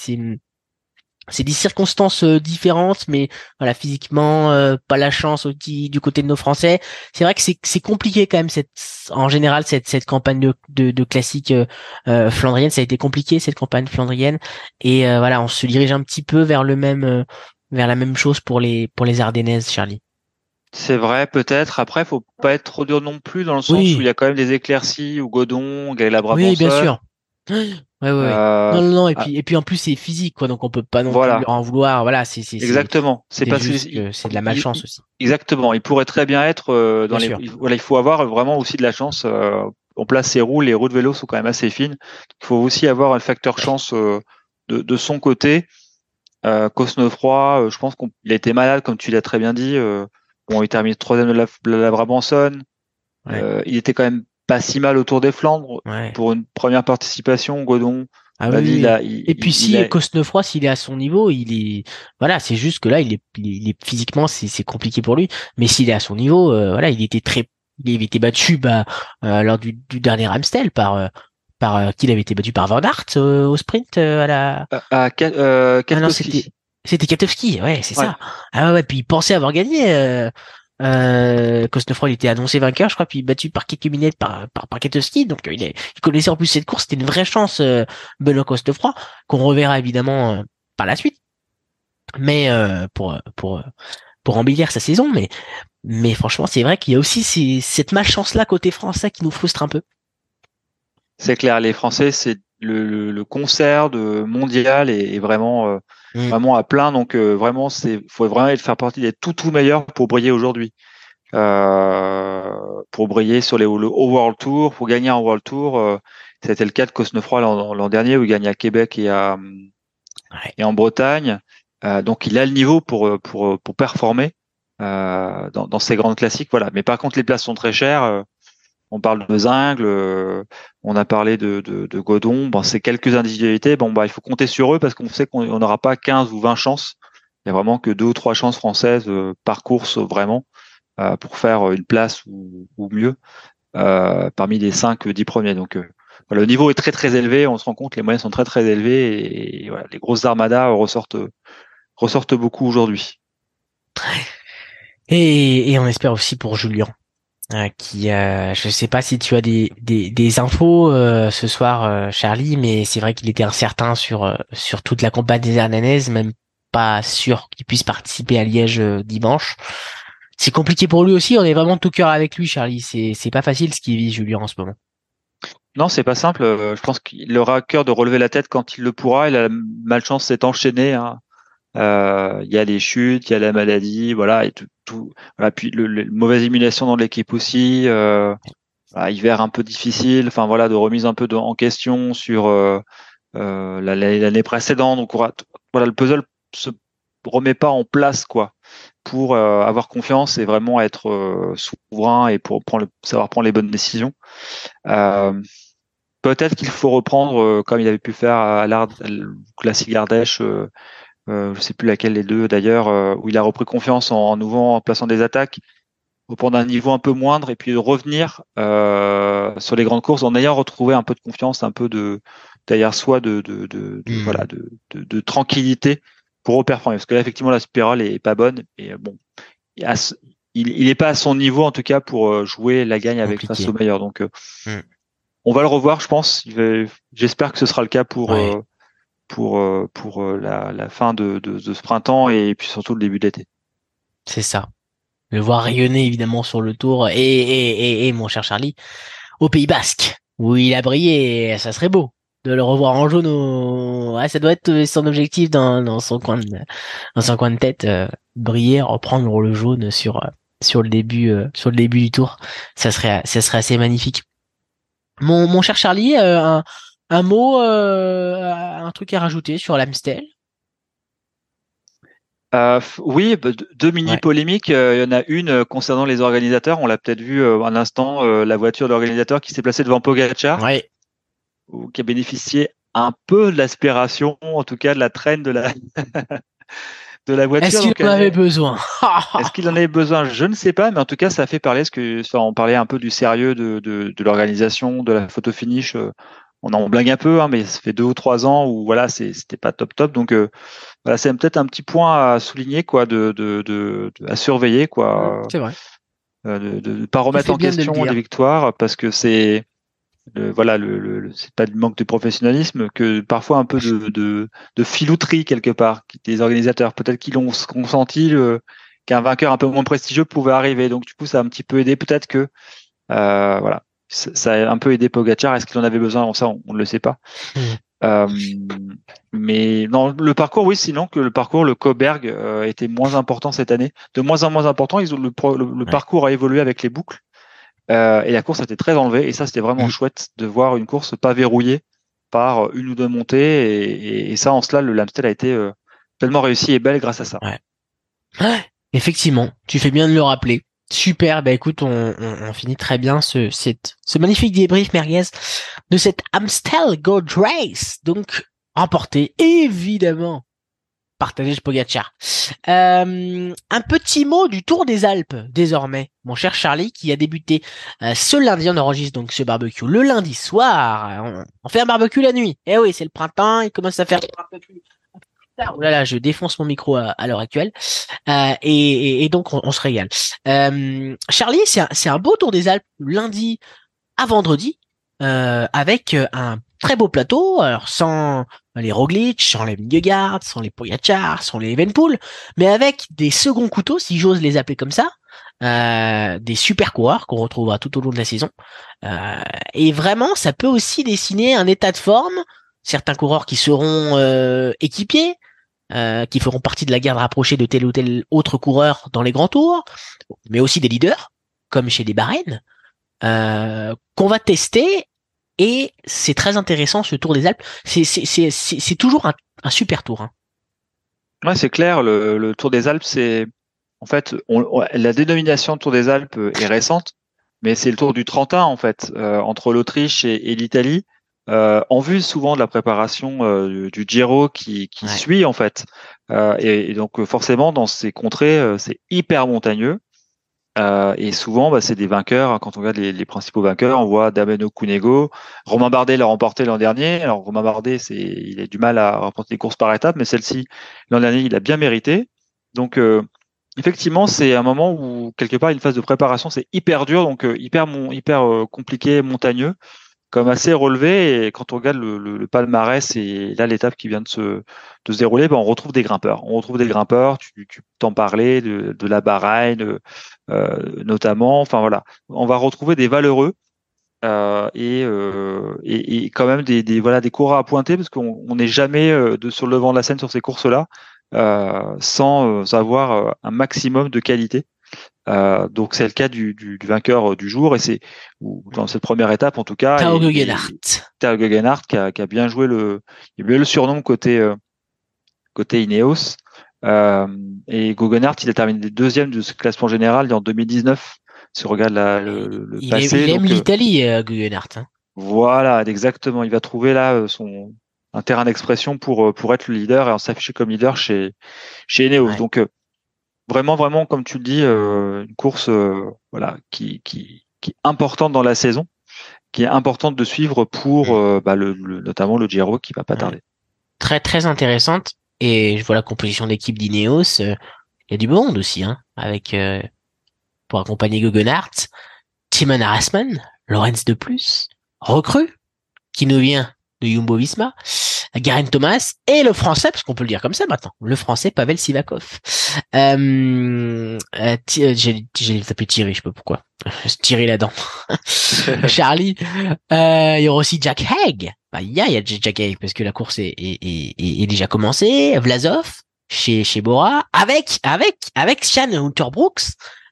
c'est des circonstances euh, différentes, mais voilà, physiquement, euh, pas la chance aussi du côté de nos Français. C'est vrai que c'est c'est compliqué quand même cette en général cette cette campagne de de, de classique flandrienne, ça a été compliqué cette campagne flandrienne et voilà, on se dirige un petit peu vers le même vers la même chose pour les pour les Ardennaises, Charlie. C'est vrai, peut-être. Après, faut pas être trop dur non plus, dans le sens où il y a quand même des éclaircies, ou Godon, Gaël Oui, bien sûr. Ouais, ouais, euh, Non, non, non. Et puis, et puis en plus, c'est physique, quoi. Donc, on peut pas non plus en vouloir. Voilà, c'est, c'est. Exactement. C'est pas c'est de la malchance aussi. Exactement. Il pourrait très bien être euh, dans les. Voilà, il faut avoir vraiment aussi de la chance. Euh, on place ses roues, les roues de vélo sont quand même assez fines. Il faut aussi avoir un facteur chance de, de son côté. Euh, Cosnefroy, je pense qu'il a été malade, comme tu l'as très bien dit. Bon, il termine troisième de la, la Brabanson. Euh, il était quand même pas si mal autour des Flandres pour une première participation. Godon. Ah oui, et puis si a... Cosnefroy, s'il est à son niveau, il est voilà, c'est juste que là, il est, il est physiquement, c'est compliqué pour lui. Mais s'il est à son niveau, euh, voilà, il était très, il avait été battu bah, euh, lors du, du, dernier Amstel par euh, par euh, qu'il avait été battu par Van Aert au sprint à la. À, à, ah c'était Katowski, ouais, c'est ça. Ah ouais, puis il pensait avoir gagné. Euh, euh, il était annoncé vainqueur, je crois, puis battu par quelques minutes par, par, par Katowski. Donc euh, il, est, il connaissait en plus cette course, c'était une vraie chance, euh, Benoît Cosnefroy, qu'on reverra évidemment euh, par la suite. Mais euh, pour pour pour embellir sa saison, mais mais franchement, c'est vrai qu'il y a aussi ces, cette malchance là côté français qui nous frustre un peu. C'est clair, les Français, c'est le, le, concert de mondial est, vraiment euh, vraiment à plein. Donc euh, vraiment, c'est faut vraiment être faire partie des tout tout meilleurs pour briller aujourd'hui. Euh, pour briller sur les le World Tour, pour gagner un World Tour. Euh, c'était le cas de Cosnefroy l'an dernier où il gagne à Québec et à et en Bretagne. donc il a le niveau pour pour pour performer dans, dans ces grandes classiques. Voilà. Mais par contre, les places sont très chères on parle de Zingle, euh, on a parlé de, de, Godon. Bon, c'est quelques individualités. Bon, bah, il faut compter sur eux parce qu'on sait qu'on n'aura pas 15 ou 20 chances. Il y a vraiment que deux ou trois chances françaises euh, par course vraiment euh, pour faire une place ou, mieux parmi les 5 10 premiers. Donc le niveau est très très élevé. On se rend compte les moyens sont très très élevés et, voilà, les grosses armadas ressortent ressortent beaucoup aujourd'hui. Et, et on espère aussi pour Julien euh, qui euh, je sais pas si tu as des des, des infos euh, ce soir euh, Charlie mais c'est vrai qu'il était incertain sur sur toute la campagne des Hernanaises même pas sûr qu'il puisse participer à Liège dimanche. C'est compliqué pour lui aussi on est vraiment tout cœur avec lui Charlie. C'est c'est pas facile ce qu'il vit Julien en ce moment. Non c'est pas simple. Je pense qu'il aura à cœur de relever la tête quand il le pourra. Il a la malchance s'est enchaîné hein. Euh, il y a les chutes, il y a la maladie, voilà, et tout, tout voilà, puis le, mauvaise émulation dans l'équipe aussi, euh, voilà, hiver un peu difficile, enfin voilà, de remise un peu de, en question sur euh, euh l'année précédente, donc voilà, le puzzle se remet pas en place quoi pour euh, avoir confiance et vraiment être souverain et pour prendre le, savoir prendre les bonnes décisions. Peut-être qu'il faut reprendre comme il avait pu faire à l'art classique Ardèche euh, je sais plus laquelle les deux d'ailleurs, euh, où il a repris confiance en, en nouveau en plaçant des attaques au prendre un niveau un peu moindre et puis de revenir euh, sur les grandes courses en ayant retrouvé un peu de confiance, un peu de derrière soi de, de, de, de hmm. voilà de, de, tranquillité pour reperformer. Parce que là effectivement la spirale est pas bonne et bon il, il, est pas à son niveau en tout cas pour jouer la gagne avec face au meilleur donc hmm. on va le revoir je pense. J'espère que ce sera le cas pour pour, euh, pour euh, la, la fin de, de, de, ce printemps et puis surtout le début de l'été. C'est ça. Le voir rayonner évidemment sur le tour et, et, et, mon cher Charlie au Pays Basque où il a brillé, ça serait beau de le revoir en jaune. Au... Ouais, ça doit être son objectif dans, dans son coin de, dans son coin de tête, euh, briller, reprendre le jaune sur sur le début sur le début du tour. Ça serait ça serait assez magnifique. Mon mon cher Charlie, un, un mot, euh, un truc à rajouter sur l'Amstel? Euh, oui, bah, deux mini polémiques. Euh, il y en a une concernant les organisateurs. On l'a peut-être vu un instant, la voiture de l'organisateur qui s'est placée devant Pogacar, ou qui a bénéficié un peu de l'aspiration, en tout cas de la traîne de la de la voiture. Est-ce qu'il en avait besoin? Est-ce qu'il en avait besoin? Je ne sais pas, mais en tout cas, ça fait parler. Parce que on parlait un peu du sérieux de, de, de l'organisation, de la photo finish on en blague un peu, hein, mais ça fait deux ou trois ans où voilà, c'était pas top top. Donc euh, voilà, c'est peut-être un petit point à souligner, quoi, de, de, de, à surveiller, quoi. C'est vrai. Euh, de ne pas remettre en question les victoires parce que c'est le, voilà le, le c'est pas du manque de professionnalisme que parfois un peu de, de, de filouterie quelque part des organisateurs peut-être qu'ils ont consenti qu'un vainqueur un peu moins prestigieux pouvait arriver donc du coup ça a un petit peu aidé peut-être que euh, voilà ça a un peu aidé Pogacar. Est-ce qu'il en avait besoin Ça, on ne le sait pas. Mmh. Euh, mais non, le parcours, oui, sinon que le parcours, le Coberg euh, était moins important cette année, de moins en moins important. Ils ont, le, le, parcours a évolué avec les boucles euh, et la course a été très enlevée. Et ça, c'était vraiment mmh. chouette de voir une course pas verrouillée par une ou deux montées. Et, et, ça, en cela, le Lamstel a été euh, tellement réussi et belle grâce à ça. Ouais. Effectivement, tu fais bien de le rappeler. Super, bah écoute, on, on, finit très bien ce, cette, ce magnifique débrief merguez de cette Amstel Gold Race, donc remporté évidemment par Tadej Pogacar. Euh, un petit mot du Tour des Alpes désormais, mon cher Charlie, qui a débuté euh, ce lundi, on enregistre donc ce barbecue le lundi soir, on, on fait un barbecue la nuit. Eh oui, c'est le printemps, il commence à faire un peu plus Oh là là, je défonce mon micro à, l'heure actuelle. Euh, et, donc, on, se régale. Euh, Charlie, c'est un, beau tour des Alpes lundi à vendredi, euh, avec un très beau plateau, alors sans les Roglic, sans les Vingegaard, sans les Pogacar, sans les Evenpool, mais avec des seconds couteaux, si j'ose les appeler comme ça, des super coureurs qu'on retrouvera tout au long de la saison. et vraiment, ça peut aussi dessiner un état de forme. Certains coureurs qui seront équipiers, euh, qui feront partie de la garde rapprochée de tel ou tel autre coureur dans les grands tours, mais aussi des leaders, comme chez les Bahreïn, euh, qu'on va tester. Et c'est très intéressant ce Tour des Alpes. C'est toujours un, super tour. Hein. Ouais, c'est clair. Le, le, Tour des Alpes, c'est en fait on, la dénomination Tour des Alpes est récente, mais c'est le Tour du 31 en fait euh, entre l'Autriche et l'Italie euh, en vue souvent de la préparation euh, du Giro qui, qui suit en fait. Euh, et, donc forcément dans ces contrées c'est hyper montagneux. et souvent, bah, c'est des vainqueurs. Quand on regarde les, les, principaux vainqueurs, on voit Dameno Cunego. Romain Bardet l'a remporté l'an dernier. Alors Romain Bardet, c'est, il a du mal à remporter des courses par étapes, mais celle-ci, l'an dernier, il a bien mérité. Donc, effectivement, c'est un moment où quelque part une phase de préparation, c'est hyper dur, donc hyper, hyper compliqué, montagneux comme assez relevé. Et quand on regarde le, le, palmarès et là l'étape qui vient de se, de se dérouler, ben on retrouve des grimpeurs. On retrouve des grimpeurs. Tu, t'en parlais de, de la Bahreïn euh, notamment. Enfin voilà, on va retrouver des valeureux. Euh, et, euh, et, et, quand même des, des, voilà des coureurs à pointer parce qu'on n'est jamais euh, de, sur le devant de la scène sur ces courses là euh, sans avoir un maximum de qualité euh, donc c'est le cas du, du, du, vainqueur euh, du jour et c'est dans cette première étape en tout cas. Tao Gegenhardt. Tao Gegenhardt qui a, qui a, bien joué le, il a bien le surnom côté euh, côté Ineos. Euh, et Gegenhardt, il a terminé deuxième de ce classement général en 2019. Si on regarde la, le, le il passé. il aime l'Italie, Gegenhardt. Hein. Voilà, exactement. Il va trouver là son un terrain d'expression pour pour être le leader et en s'afficher comme leader chez chez Ineos. Donc vraiment, vraiment, comme tu le dis, euh, une course euh, voilà, qui, qui, qui, est importante dans la saison, qui est importante de suivre pour euh, bah, le, notamment le Giro qui va pas tarder. Très, très intéressante. Et je vois la composition d'équipe d'Ineos. Il y a du monde aussi, hein, avec pour accompagner Guggenhardt, Timon Harasman, Lorenz de plus, recrue, qui nous vient de Jumbo Visma, Garen Thomas et le français, parce qu'on peut le dire comme ça maintenant, le français Pavel Sivakov. Euh, euh, euh j'ai tapé Thierry, je sais pas pourquoi. Thierry là-dedans. Charlie. Euh, il y aura aussi Jack Haig. Bah, il y a, il y a Jack Haig parce que la course est, est, est, est déjà commencée. Vlasov chez chez Bora avec avec avec Sean Hunter Brooks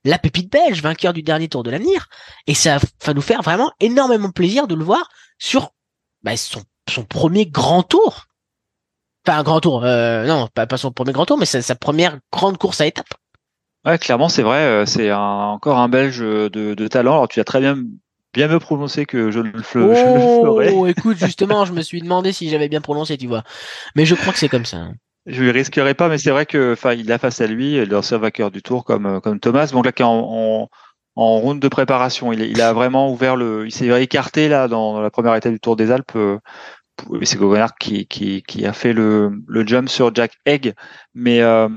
la pépite belge, vainqueur du dernier Tour de l'avenir. Et ça va nous faire vraiment énormément plaisir de le voir sur bah, son son premier grand tour. Enfin, un grand tour. Euh, non, pas, pas son premier grand tour, mais sa, sa première grande course à étapes. Ouais, clairement, c'est vrai. euh, C'est encore un Belge de, de talent. Alors, tu as très bien, bien mieux prononcé que je ne le, fe- je le ferais. Oh, écoute, justement, je me suis demandé si j'avais bien prononcé, tu vois. Mais je crois que c'est comme ça. hein. Je ne risquerai pas, mais c'est vrai que, enfin, il a face à lui l'ancien vainqueur du Tour comme euh, comme Thomas. Donc là, qui est en, en, en round de préparation, il, a vraiment ouvert le, il s'est écarté là dans, dans la première étape du Tour des Alpes. euh, c'est Gouverneur qui, qui qui a fait le le jump sur Jack Egg, mais euh,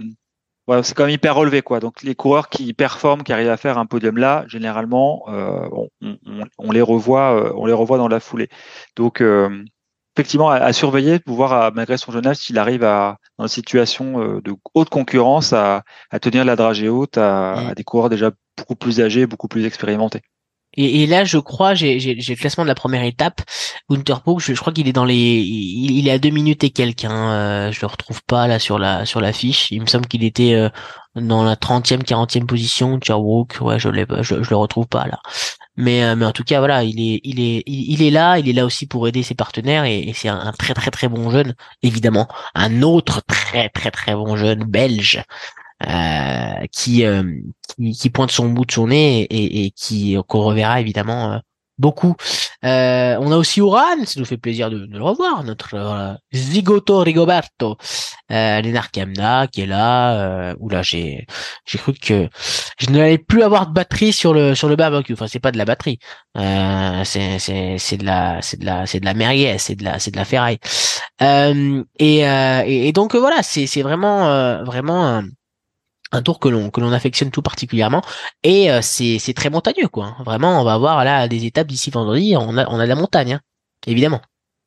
ouais, c'est quand même hyper relevé quoi. Donc les coureurs qui performent, qui arrivent à faire un podium là, généralement, euh, on, on, on les revoit, euh, on les revoit dans la foulée. Donc euh, effectivement à, à surveiller pour voir à- malgré son jeune âge s'il arrive à dans une situation euh, de haute concurrence à, à tenir la dragée haute à, Mm. à des coureurs déjà beaucoup plus âgés, beaucoup plus expérimentés. Et, et là, je crois, j'ai le classement de la première étape. Winterpook, je, je crois qu'il est dans les, il, est à deux minutes et quelques. Hein. Euh, je le retrouve pas là sur la sur la fiche. Il me semble qu'il était euh, dans la 30e, 40e position. Ouais, je l'ai, je, je le retrouve pas là. Mais euh, mais en tout cas, voilà, il est il est il, est là. Il est là aussi pour aider ses partenaires et, et c'est un très très très bon jeune, évidemment. Un autre très très très bon jeune belge euh, qui, euh, qui qui pointe son bout de son nez et, et, qui qu'on reverra évidemment euh, beaucoup. Euh, on a aussi Oran, ça nous fait plaisir de, de le revoir, notre euh, Zigoto Rigoberto, euh, Lennart Kamna qui est là. Oula, j'ai j'ai cru que je n'allais plus avoir de batterie sur le sur le barbecue. Enfin, c'est pas de la batterie, c'est c'est c'est de la c'est de la c'est de la merguez, c'est de la c'est de la ferraille. Et, et et donc voilà, c'est c'est vraiment vraiment un, tour que l'on affectionne tout particulièrement et euh, c'est très montagneux quoi. hein. Vraiment, on va avoir là des étapes d'ici vendredi, on a de la montagne hein, évidemment.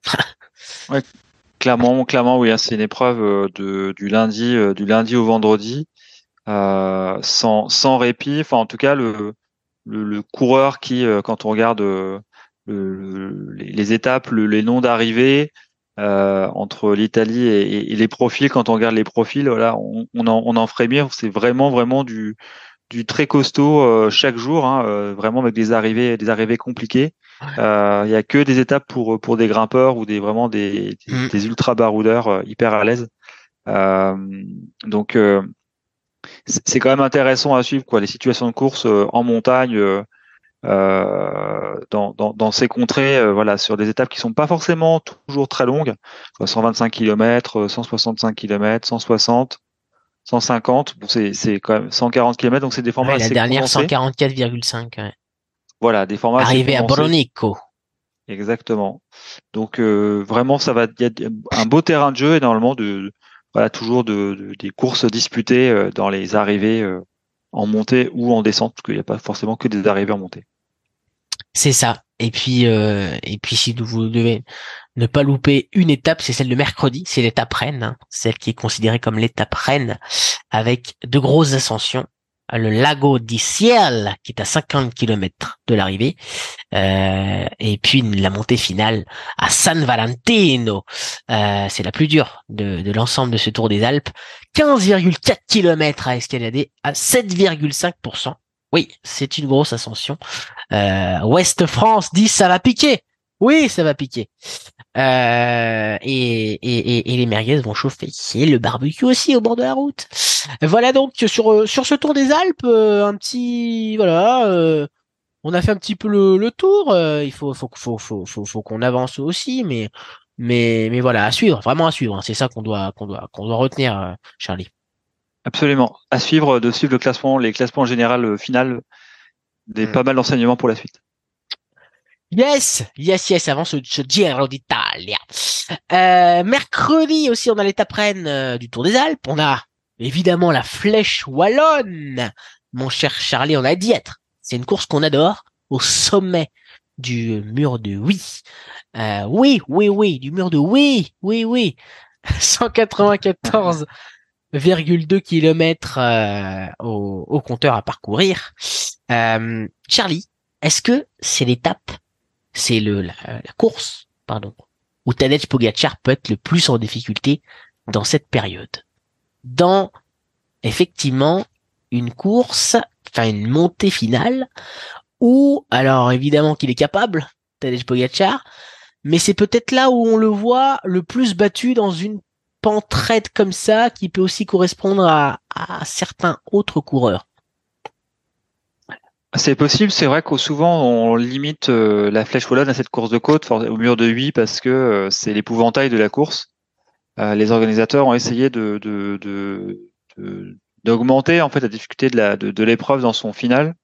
Clairement, oui, hein, c'est une épreuve euh, de, du lundi, euh, du lundi au vendredi, sans, répit. En tout cas, le, coureur qui, quand on regarde le, le- les, étapes, le- les noms d'arrivée euh, entre l'Italie et, et- et les profils, quand on regarde les profils, voilà, on, on en, on en frémit. C'est vraiment, vraiment du, du très costaud euh, chaque jour, hein, euh, vraiment avec des arrivées, des arrivées compliquées. Euh, Il y a que des étapes pour pour des grimpeurs ou des vraiment des, des, Mm. des ultra baroudeurs euh, hyper à l'aise. Euh, donc euh, c'est quand même intéressant à suivre quoi les situations de course euh, en montagne euh, dans, dans, dans ces contrées euh, voilà sur des étapes qui sont pas forcément toujours très longues quoi, 125 km 165 km 160 150 bon c'est c'est quand même 140 km donc c'est des formats Ouais, la assez dernière condensés. 144,5. ouais. voilà des formats assez Arrivé à. Bronico. Exactement. Donc euh, vraiment, ça va, il y a un beau terrain de jeu et normalement de, voilà toujours de, de- des courses disputées euh, dans les arrivées euh, en montée ou en descente, parce qu'il n'y a pas forcément que des arrivées en montée. C'est ça. Et puis, euh, et puis si vous devez ne pas louper une étape, c'est celle de mercredi, c'est l'étape reine, hein, celle qui est considérée comme l'étape reine, avec de grosses ascensions. Le Lago di Ciel, qui est à 50 km de l'arrivée, euh, et puis la montée finale à San Valentino. Euh, c'est la plus dure de, de l'ensemble de ce Tour des Alpes. 15,4 km à escalader à 7,5%. Oui, c'est une grosse ascension. Euh, Ouest France dit ça va piquer. Oui, ça va piquer. Euh, et, les merguez vont chauffer. Et le barbecue aussi au bord de la route. Voilà donc sur sur ce tour des Alpes, euh, un petit voilà. euh, on a fait un petit peu le, le tour. euh, il faut faut faut faut faut, faut qu'on avance aussi, mais mais mais voilà à suivre, vraiment à suivre. C'est ça qu'on doit qu'on doit qu'on doit retenir, euh, Charlie. Absolument. À suivre, de suivre le classement, les classements général euh, final, des Mm. pas mal d'enseignements pour la suite. Yes, yes, yes, avant ce, ce Giro d'Italia. Euh, mercredi aussi, on a l'étape reine euh, du Tour des Alpes. On a évidemment la flèche wallonne. Mon cher Charlie, on a dit être. C'est une course qu'on adore au sommet du mur de oui. Euh, oui, oui, oui, du mur de oui, oui, oui. 194,2 km euh, au, au compteur à parcourir. Euh, Charlie, est-ce que c'est l'étape c'est le la, la course, pardon, où Tadej Pogacar peut être le plus en difficulté dans cette période? Dans effectivement une course, enfin une montée finale, où alors évidemment qu'il est capable, Tadej Pogacar, mais c'est peut-être là où on le voit le plus battu dans une pente raide comme ça qui peut aussi correspondre à, à certains autres coureurs c'est possible, c'est vrai qu'au souvent on limite euh, la flèche wallonne à cette course de côte au mur de 8 parce que euh, c'est l'épouvantail de la course. Euh, les organisateurs ont essayé de, d'augmenter en fait la difficulté de, la, de, l'épreuve dans son final.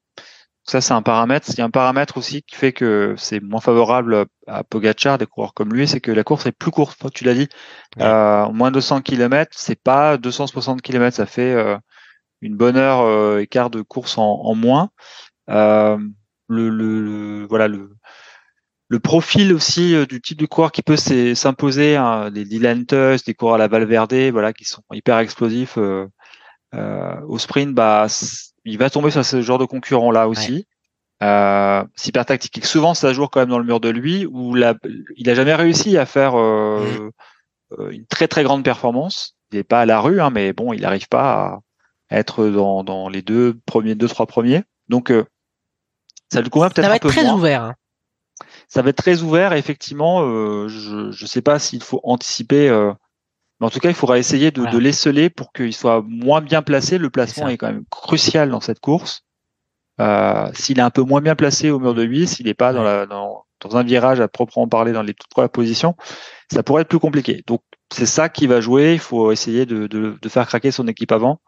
Ça c'est un paramètre. Il y a un paramètre aussi qui fait que c'est moins favorable à Pogachar, des coureurs comme lui, c'est que la course est plus courte. Tu l'as dit, moins de 200 km, c'est pas 260 km, ça fait une bonne heure et quart de course en, en moins. Euh, le, le, voilà le le profil aussi euh, du type de coureur qui peut s'imposer, hein, les Dylan Tuss, des coureurs à la Valverde, voilà, qui sont hyper explosifs euh, euh, au sprint, bah, il va tomber sur ce genre de concurrent là aussi. Euh, c'est hyper tactique. souvent, ça joue quand même dans le mur de lui, où la, il a jamais réussi à faire euh, mm. une très très grande performance. Il n'est pas à la rue, hein, mais bon, il n'arrive pas à être dans, dans les deux premiers, deux trois premiers. Donc ça le convainc peut-être Ça va être très ouvert. Hein. Ça va être très ouvert. effectivement, euh, je ne sais pas s'il faut anticiper. Mais en tout cas, il faudra essayer de, voilà. de pour qu'il soit moins bien placé. Le placement est, quand même crucial dans cette course. Euh, s'il est un peu moins bien placé au mur de 8, s'il n'est pas dans, la, dans, dans, un virage à proprement parler dans les toutes premières positions, ça pourrait être plus compliqué. Donc c'est ça qui va jouer. Il faut essayer de, de, de, faire craquer son équipe avant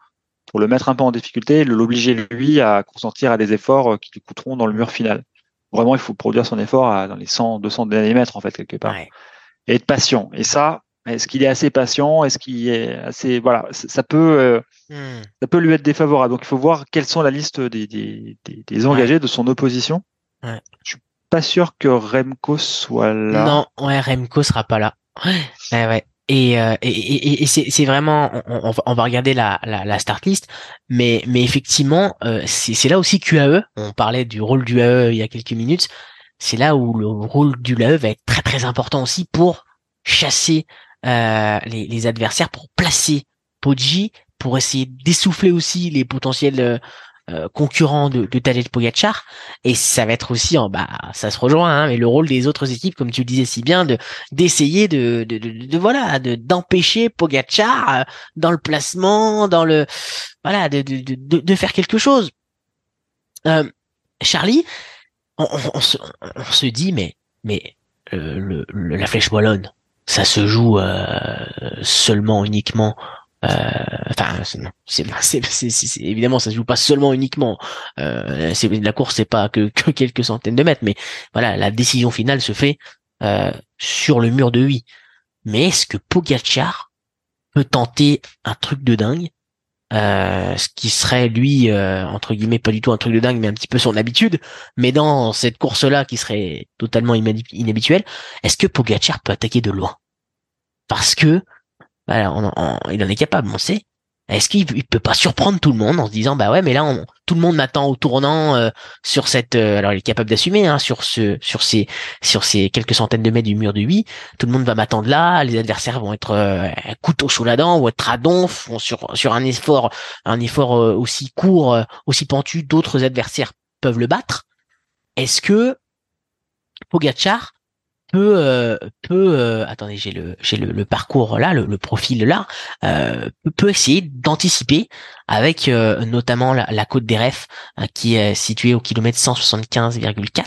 pour le mettre un peu en difficulté, l'obliger lui à consentir à des efforts euh, qui lui coûteront dans le mur final. Vraiment, il faut produire son effort à, dans les 100, 200 mètres en fait quelque part, ouais. et être patient. Et ça, est-ce qu'il est assez patient? Est-ce qu'il est assez voilà Ça peut, euh, hmm. ça peut lui être défavorable. Donc il faut voir quelles sont la liste des, des, des, des engagés ouais. de son opposition. Ouais. Je suis pas sûr que Remco soit là. Non, ouais, Remco sera pas là. Ouais, ouais. Et, euh, et, et, et c'est vraiment, on, on, va regarder la, la, la, start list, mais, mais effectivement, euh, c'est là aussi QAE. On parlait du rôle du AE il y a quelques minutes. C'est là où le rôle du AE va être très très important aussi pour chasser euh, les, les, adversaires, pour placer Poggi, pour essayer d'essouffler aussi les potentiels euh, concurrent de, de Tadej Pogacar. Et ça va être aussi en bah ça se rejoint hein, mais le rôle des autres équipes comme tu le disais si bien de d'essayer de, de, de, de, voilà de d'empêcher Pogacar euh, dans le placement dans le voilà de de, de, de faire quelque chose. Euh, Charlie on, on, on, se, on, se, dit mais mais euh, le, le, la flèche wallonne ça se joue seulement uniquement euh, enfin, c'est évidemment ça se joue pas seulement uniquement. Euh, la course c'est pas que, que, quelques centaines de mètres, mais voilà, la décision finale se fait euh, sur le mur de 8. Mais est-ce que Pogacar peut tenter un truc de dingue euh, ce qui serait lui euh, entre guillemets pas du tout un truc de dingue mais un petit peu son habitude mais dans cette course là qui serait totalement inhabituelle est-ce que Pogacar peut attaquer de loin? Parce que on, on, il en est capable, on sait. Est-ce qu'il il peut pas surprendre tout le monde en se disant bah ouais mais là on, tout le monde m'attend au tournant euh, sur cette euh, alors il est capable d'assumer hein, sur ce sur ces sur ces quelques centaines de mètres du mur de 8 tout le monde va m'attendre là les adversaires vont être euh, couteau sous la dent ou être à donf sur sur un effort un effort euh, aussi court euh, aussi pentu d'autres adversaires peuvent le battre est-ce que Pogacar peut euh, peut euh, attendez j'ai le j'ai le, le, parcours là le, le profil là euh, peut essayer d'anticiper avec euh, notamment la, la, côte des Refs euh, qui est située au kilomètre 175,4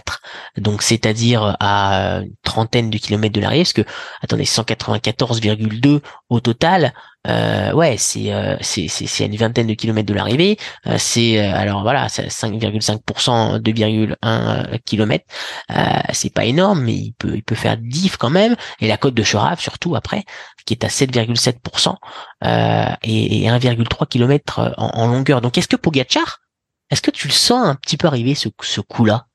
donc c'est-à-dire à une trentaine de kilomètres de l'arrivée parce que attendez 194,2 au total euh, ouais, c'est euh, c'est c'est à une vingtaine de kilomètres de l'arrivée. Euh, c'est euh, alors voilà, 5,5%, 2,1 kilomètres. c'est pas énorme, mais il peut il peut faire diff quand même. Et la côte de Chorave surtout après, qui est à 7,7% et, et 1,3 km en, en, longueur. Donc est-ce que Pogacar, est-ce que tu le sens un petit peu arriver ce coup-là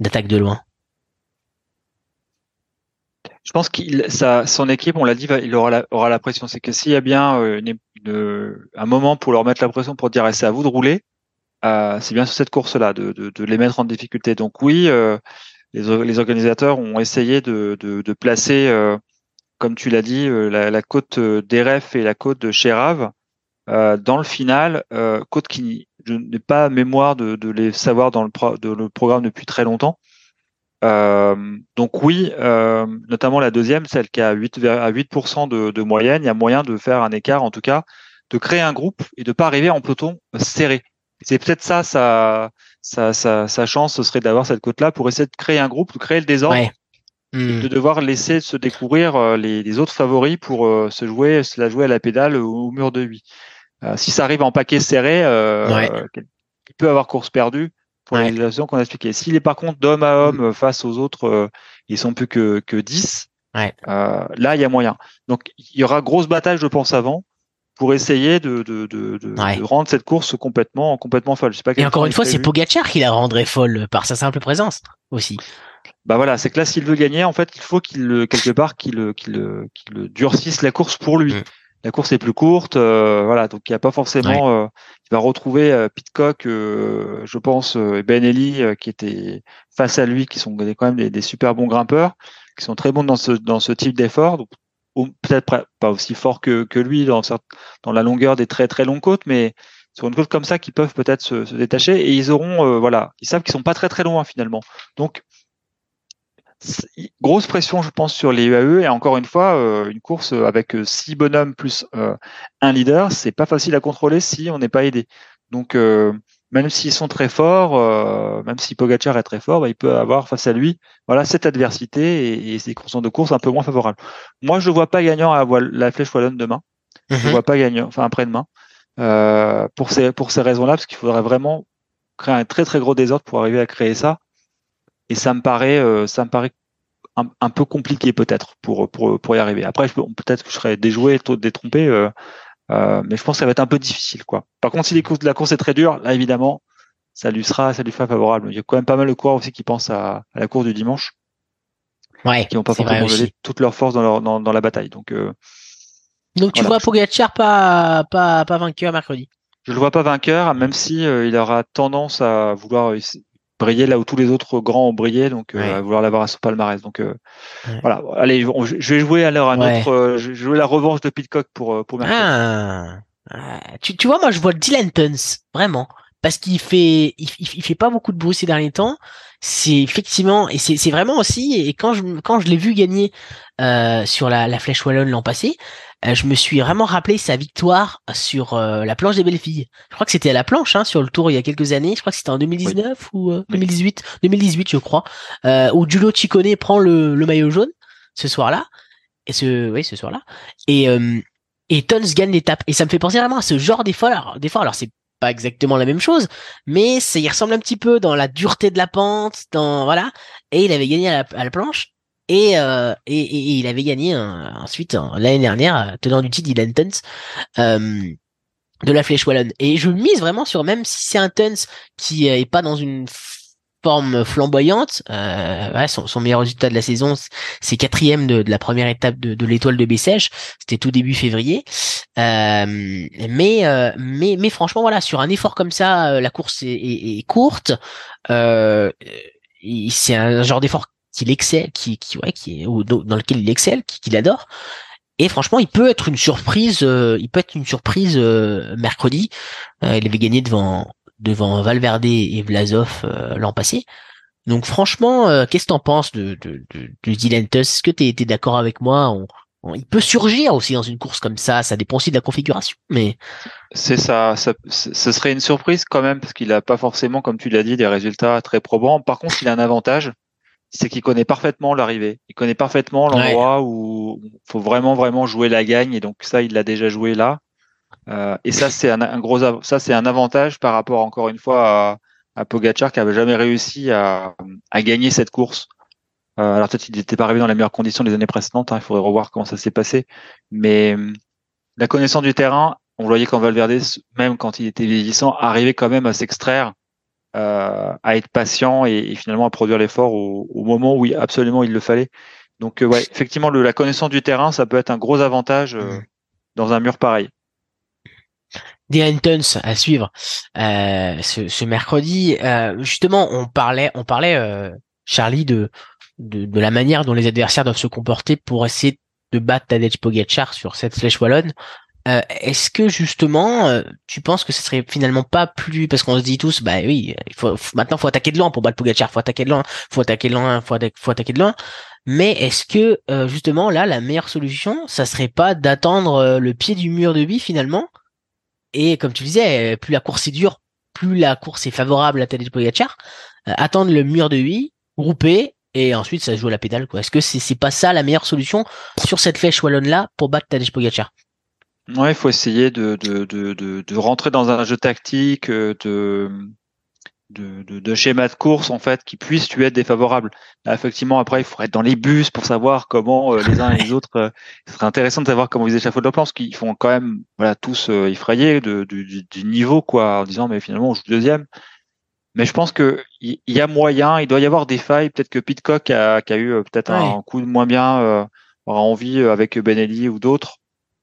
d'attaque de loin? Je pense qu'il, son équipe, on l'a dit, il aura la, aura la pression. C'est que s'il y a bien euh, un moment pour leur mettre la pression pour dire c'est à vous de rouler, euh, c'est bien sur cette course-là, de, de, de, les mettre en difficulté. Donc oui, euh, les, les, organisateurs ont essayé de, de placer, euh, comme tu l'as dit, euh, la, la, côte d'Eref et la côte de Chérave dans le final, côte qui je n'ai pas mémoire de, les savoir dans le, pro, le programme depuis très longtemps. Euh, donc oui, euh, notamment la deuxième, celle qui a 8, à 8% de, de moyenne, il y a moyen de faire un écart, en tout cas, de créer un groupe et de pas arriver en peloton serré. C'est peut-être ça, sa, sa, sa, sa, chance, ce serait d'avoir cette cote-là pour essayer de créer un groupe, de créer le désordre, et Hmm. de devoir laisser se découvrir euh, les, les autres favoris pour euh, se jouer, se la jouer à la pédale au, au mur de 8. Euh, si ça arrive en paquet serré, euh, Ouais. il peut avoir course perdue pour Ouais. les raisons qu'on a expliquées. S'il est par contre d'homme à homme euh, face aux autres, euh, ils sont plus que, que 10, Ouais. euh, là, il y a moyen. Donc, il y aura grosse bataille, je pense, avant pour essayer de, de, de, de, Ouais. de rendre cette course complètement, complètement folle. Pas Et encore une fois, est c'est. Pogacar qui la rendrait folle par sa simple présence aussi. Bah voilà, c'est que là, s'il veut gagner, en fait, il faut qu'il le- quelque part qu'il qu'il le durcisse la course pour lui. Mm. La course est plus courte, euh, voilà, donc il n'y a pas forcément. euh, il va retrouver euh, Pitcock, euh, je pense, euh, et Ben Eli euh, qui étaient face à lui, qui sont quand même des, des super bons grimpeurs, qui sont très bons dans ce dans ce type d'effort. Donc peut-être pas- aussi fort que, que lui dans, la longueur des très très longues côtes, mais sur une côte comme ça, qui peuvent peut-être se, se détacher et ils auront, euh, voilà, ils savent qu'ils sont pas très très loin finalement. Donc grosse pression, je pense, sur les UAE. Et encore une fois, euh, une course avec euh, six bonhommes plus euh, un leader, c'est pas facile à contrôler si on n'est pas aidé. Donc, euh, même s'ils sont très forts, euh, même si Pogacar est très fort, bah, il peut avoir face à lui, voilà, cette adversité et, et ces conditions de course un peu moins favorables. Moi, je ne vois pas gagnant à la, flèche wallonne demain. Je ne Mhm. vois pas gagnant, enfin après-demain, euh, pour ces pour ces raisons-là, parce qu'il faudrait vraiment créer un très très gros désordre pour arriver à créer ça. Et ça me paraît, euh, ça me paraît un, un peu compliqué peut-être pour, pour, pour y arriver. Après, peut-être que je serais déjoué, détrompé, euh, euh, mais je pense que ça va être un peu difficile. Quoi. Par contre, si les courses, la course est très dure, là évidemment, ça lui sera, ça lui sera favorable. Il y a quand même pas mal de coureurs aussi qui pensent à, à la course du dimanche, Ouais, qui n'ont pas forcément donné toute leur force dans, leur, dans, dans la bataille. Donc, euh, Donc tu Voilà. vois Pogacar pas, pas, pas vainqueur mercredi. je le vois pas vainqueur, même si il aura tendance à vouloir briller là où tous les autres grands ont brillé, donc euh, Ouais. vouloir l'avoir à son palmarès. Donc euh, Ouais. voilà. Allez, on- je vais jouer alors un Ouais. autre. euh, je vais jouer la revanche de Pitcock pour pour. Ah, Ah, tu, tu vois, moi je vois Dylan Tuns, vraiment. Parce qu'il fait, il, fait pas beaucoup de bruit ces derniers temps. C'est effectivement, et c'est c'est vraiment aussi, et quand je, quand je l'ai vu gagner euh, sur la, la Flèche Wallonne l'an passé, je me suis vraiment rappelé sa victoire sur euh, la planche des belles filles. Je crois que c'était à la planche, hein, sur le tour il y a quelques années. Je crois que c'était en 2019 ou euh, Oui. 2018, 2018 je crois, euh, où Giulio Ciccone prend le, le maillot jaune ce soir-là. Et ce, oui, ce soir-là. Et euh, et Tons gagne l'étape. Et ça me fait penser vraiment à ce genre d'effort. Alors, d'effort, alors c'est pas exactement la même chose, mais ça y ressemble un petit peu dans la dureté de la pente, dans voilà. Et il avait gagné à la, à la planche. Et, euh, et, il avait gagné euh, ensuite euh, l'année dernière, euh, tenant du titre Dylan Tuns, euh, de la Flèche Wallonne. Et je mise vraiment sur, même si c'est un Tuns qui est pas dans une forme flamboyante, son, meilleur résultat de la saison, c'est quatrième de, la première étape de, l'étoile de Bessèges. C'était tout début février. Mais, franchement, voilà, sur un effort comme ça, la course est, courte. C'est un genre d'effort qu'il excelle, qui, qui, ouais, qui est, dans lequel il excelle, qui- qu'il adore. Et franchement, il peut être une surprise. euh, il peut être une surprise euh, mercredi. Euh, il avait gagné devant devant Valverde et Vlasov euh, l'an passé. Donc franchement, euh, qu'est-ce que t'en penses de, de, de, de Dylan Tuss? Est-ce que t'es es, d'accord avec moi? On- on- Il peut surgir aussi dans une course comme ça. Ça dépend aussi de la configuration. Mais C'est ça, ça, ce serait une surprise quand même parce qu'il a pas forcément, comme tu l'as dit, des résultats très probants. Par contre, il a un avantage, c'est qu'il connaît parfaitement l'arrivée. Il connaît parfaitement l'endroit où il faut vraiment vraiment jouer la gagne et donc ça, il l'a déjà joué là. Euh, et ça, c'est un, un gros, ça c'est un avantage par rapport encore une fois à, à Pogacar qui avait jamais réussi à, à gagner cette course. Euh, alors peut-être qu'il n'était pas arrivé dans les meilleures conditions les années précédentes. hein, il faudrait revoir comment ça s'est passé. Mais hum, la connaissance du terrain, on voyait quand Valverde, même quand il était vieillissant, arrivait quand même à s'extraire, euh, à être patient et, et finalement à produire l'effort au, au moment où il, absolument il le fallait. Donc euh, ouais, effectivement, le, la connaissance du terrain, ça peut être un gros avantage euh, dans un mur pareil. Dylan Tuns à suivre euh, ce, ce mercredi. Euh, justement, on parlait, on parlait, euh, Charlie, de, de de la manière dont les adversaires doivent se comporter pour essayer de battre Tadej Pogacar sur cette flèche wallonne. Euh, Est-ce que justement, euh, tu penses que ce serait finalement pas plus parce qu'on se dit tous, bah oui, il faut, maintenant faut attaquer de loin pour battre Pogacar, faut attaquer de loin, faut attaquer de loin, faut, atta- faut attaquer de loin. Mais est-ce que euh, justement là, la meilleure solution, ça serait pas d'attendre euh, le pied du mur de vie finalement? Et comme tu disais, euh, plus la course est dure, plus la course est favorable à Tadej Pogacar. euh, attendre le mur de vie, grouper et ensuite ça joue à la pédale quoi. Est-ce que c'est c'est pas ça la meilleure solution sur cette flèche wallonne là pour battre Tadej Pogacar? Ouais, il faut essayer de, de, de, de, de rentrer dans un jeu tactique, euh, de, de, schéma de course en fait qui puisse lui être défavorable. Là, effectivement, après, il faudrait être dans les bus pour savoir comment euh, les uns et les autres. euh, ce serait intéressant de savoir comment ils échafaudent leur plan, parce qu'ils font quand même voilà tous euh, effrayés de, du, du- niveau quoi, en disant mais finalement on joue deuxième. Mais je pense que il y a moyen, il doit y avoir des failles. Peut-être que Pitcock a, qui a eu euh, peut-être un coup de moins bien, euh, aura envie avec Benelli ou d'autres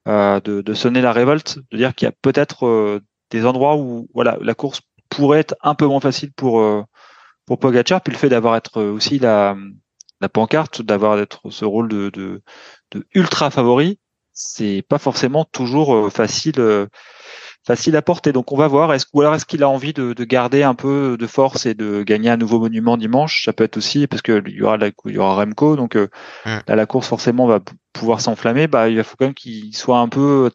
euh, de, de sonner la révolte, de dire qu'il y a peut-être euh, des endroits où voilà la course pourrait être un peu moins facile pour euh, pour Pogacar, puis le fait d'avoir être euh, aussi la la pancarte, d'avoir d'être ce rôle de, de de ultra favori, c'est pas forcément toujours euh, facile euh, facile à porter. Donc on va voir. Est-ce ou alors est-ce qu'il a envie de, de garder un peu de force et de gagner un nouveau monument dimanche? Ça peut être aussi parce que il y aura la- il y aura Remco, donc euh, Mm. là la course forcément va pouvoir s'enflammer. Bah il faut quand même qu'il soit un peu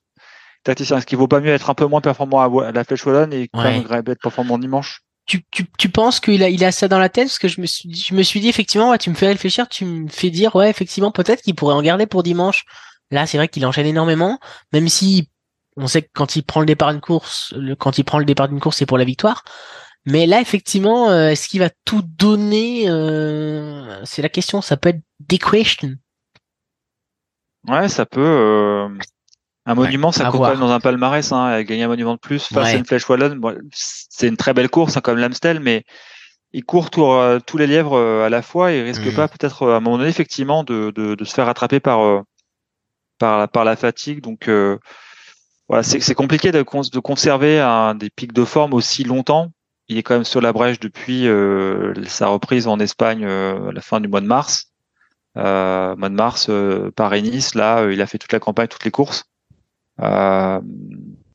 tacticien. Est-ce qu'il vaut pas mieux être un peu moins performant à, la Flèche Wallonne et quand Ouais. même être performant dimanche? Tu, tu, tu penses qu'il a, il a ça dans la tête? Parce que je me suis, je me suis dit effectivement, ouais, tu me fais réfléchir, tu me fais dire, ouais, effectivement, peut-être qu'il pourrait en garder pour dimanche. Là, c'est vrai qu'il enchaîne énormément, même si on sait que quand il prend le départ d'une course, le, quand il prend le départ d'une course, c'est pour la victoire. Mais là, effectivement, euh, est-ce qu'il va tout donner euh, C'est la question. Ça peut être des questions. Ouais, ça peut. euh, Un monument, ça à compte voir. quand même dans un palmarès. Hein, gagner un monument de plus face à Ouais. une Flèche Wallonne, bon, c'est une très belle course, hein, comme l'Amstel, mais il court tour, euh, tous les lièvres euh, à la fois et il risque Mhm. pas peut-être euh, à un moment donné effectivement de, de, de se faire rattraper par par, la- par la fatigue. Donc euh, voilà, c'est compliqué de, cons- de conserver des pics de forme aussi longtemps. Il est quand même sur la brèche depuis euh, sa reprise en Espagne euh, à la fin du mois de mars. Euh, mois de mars, euh, Paris-Nice, là, euh, il a fait toute la campagne, toutes les courses. Euh,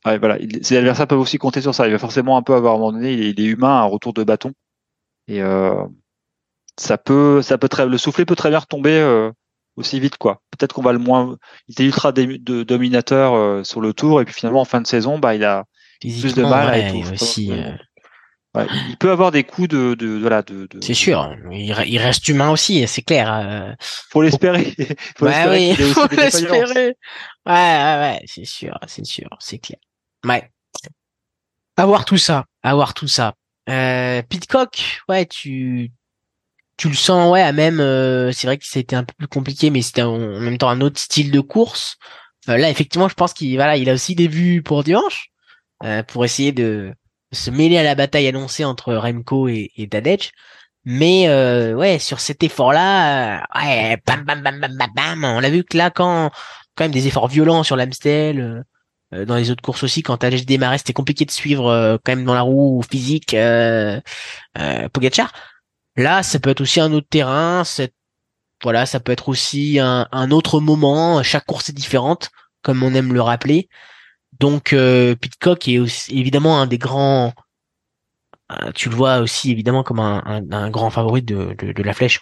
ouais, voilà, il- adversaires peuvent aussi compter sur ça. Il va forcément un peu avoir à un moment donné, il est, humain, un retour de bâton. Et euh, ça peut, ça peut très, le soufflet peut très bien retomber aussi vite, quoi. Peut-être qu'on va le moins. Il était ultra de- dominateur euh, sur le tour, et puis finalement en fin de saison, bah il a mal à ouais, étouffer. aussi. euh, Ouais, il peut avoir des coups de, de voilà de, de c'est sûr. Il, re- il reste humain aussi, c'est clair. euh. faut l'espérer faut Ouais, oui, l'espérer. Ouais, ouais, ouais, c'est sûr, c'est sûr, c'est clair. Ouais. Avoir tout ça, avoir tout ça. Euh, Pitcock, ouais, tu, tu le sens, ouais, à même, euh, c'est vrai que c'était un peu plus compliqué, mais c'était en, même temps un autre style de course. Euh, là, effectivement, je pense qu'il, voilà, il a aussi des vues pour dimanche, euh, pour essayer de, se mêler à la bataille annoncée entre Remco et, et Tadej. Mais euh, ouais, sur cet effort-là, euh, ouais, bam, bam, bam, bam, bam, bam. On l'a vu que là, quand quand même des efforts violents sur l'Amstel, euh, dans les autres courses aussi, quand Tadej démarrait, c'était compliqué de suivre quand même dans la roue physique euh, Pogacar. Là, ça peut être aussi un autre terrain. C'est voilà, ça peut être aussi un, un autre moment. Chaque course est différente, comme on aime le rappeler. Donc, euh, Pitcock est aussi, évidemment un des grands. euh, tu le vois aussi évidemment comme un, un, un grand favori de, de, de la flèche.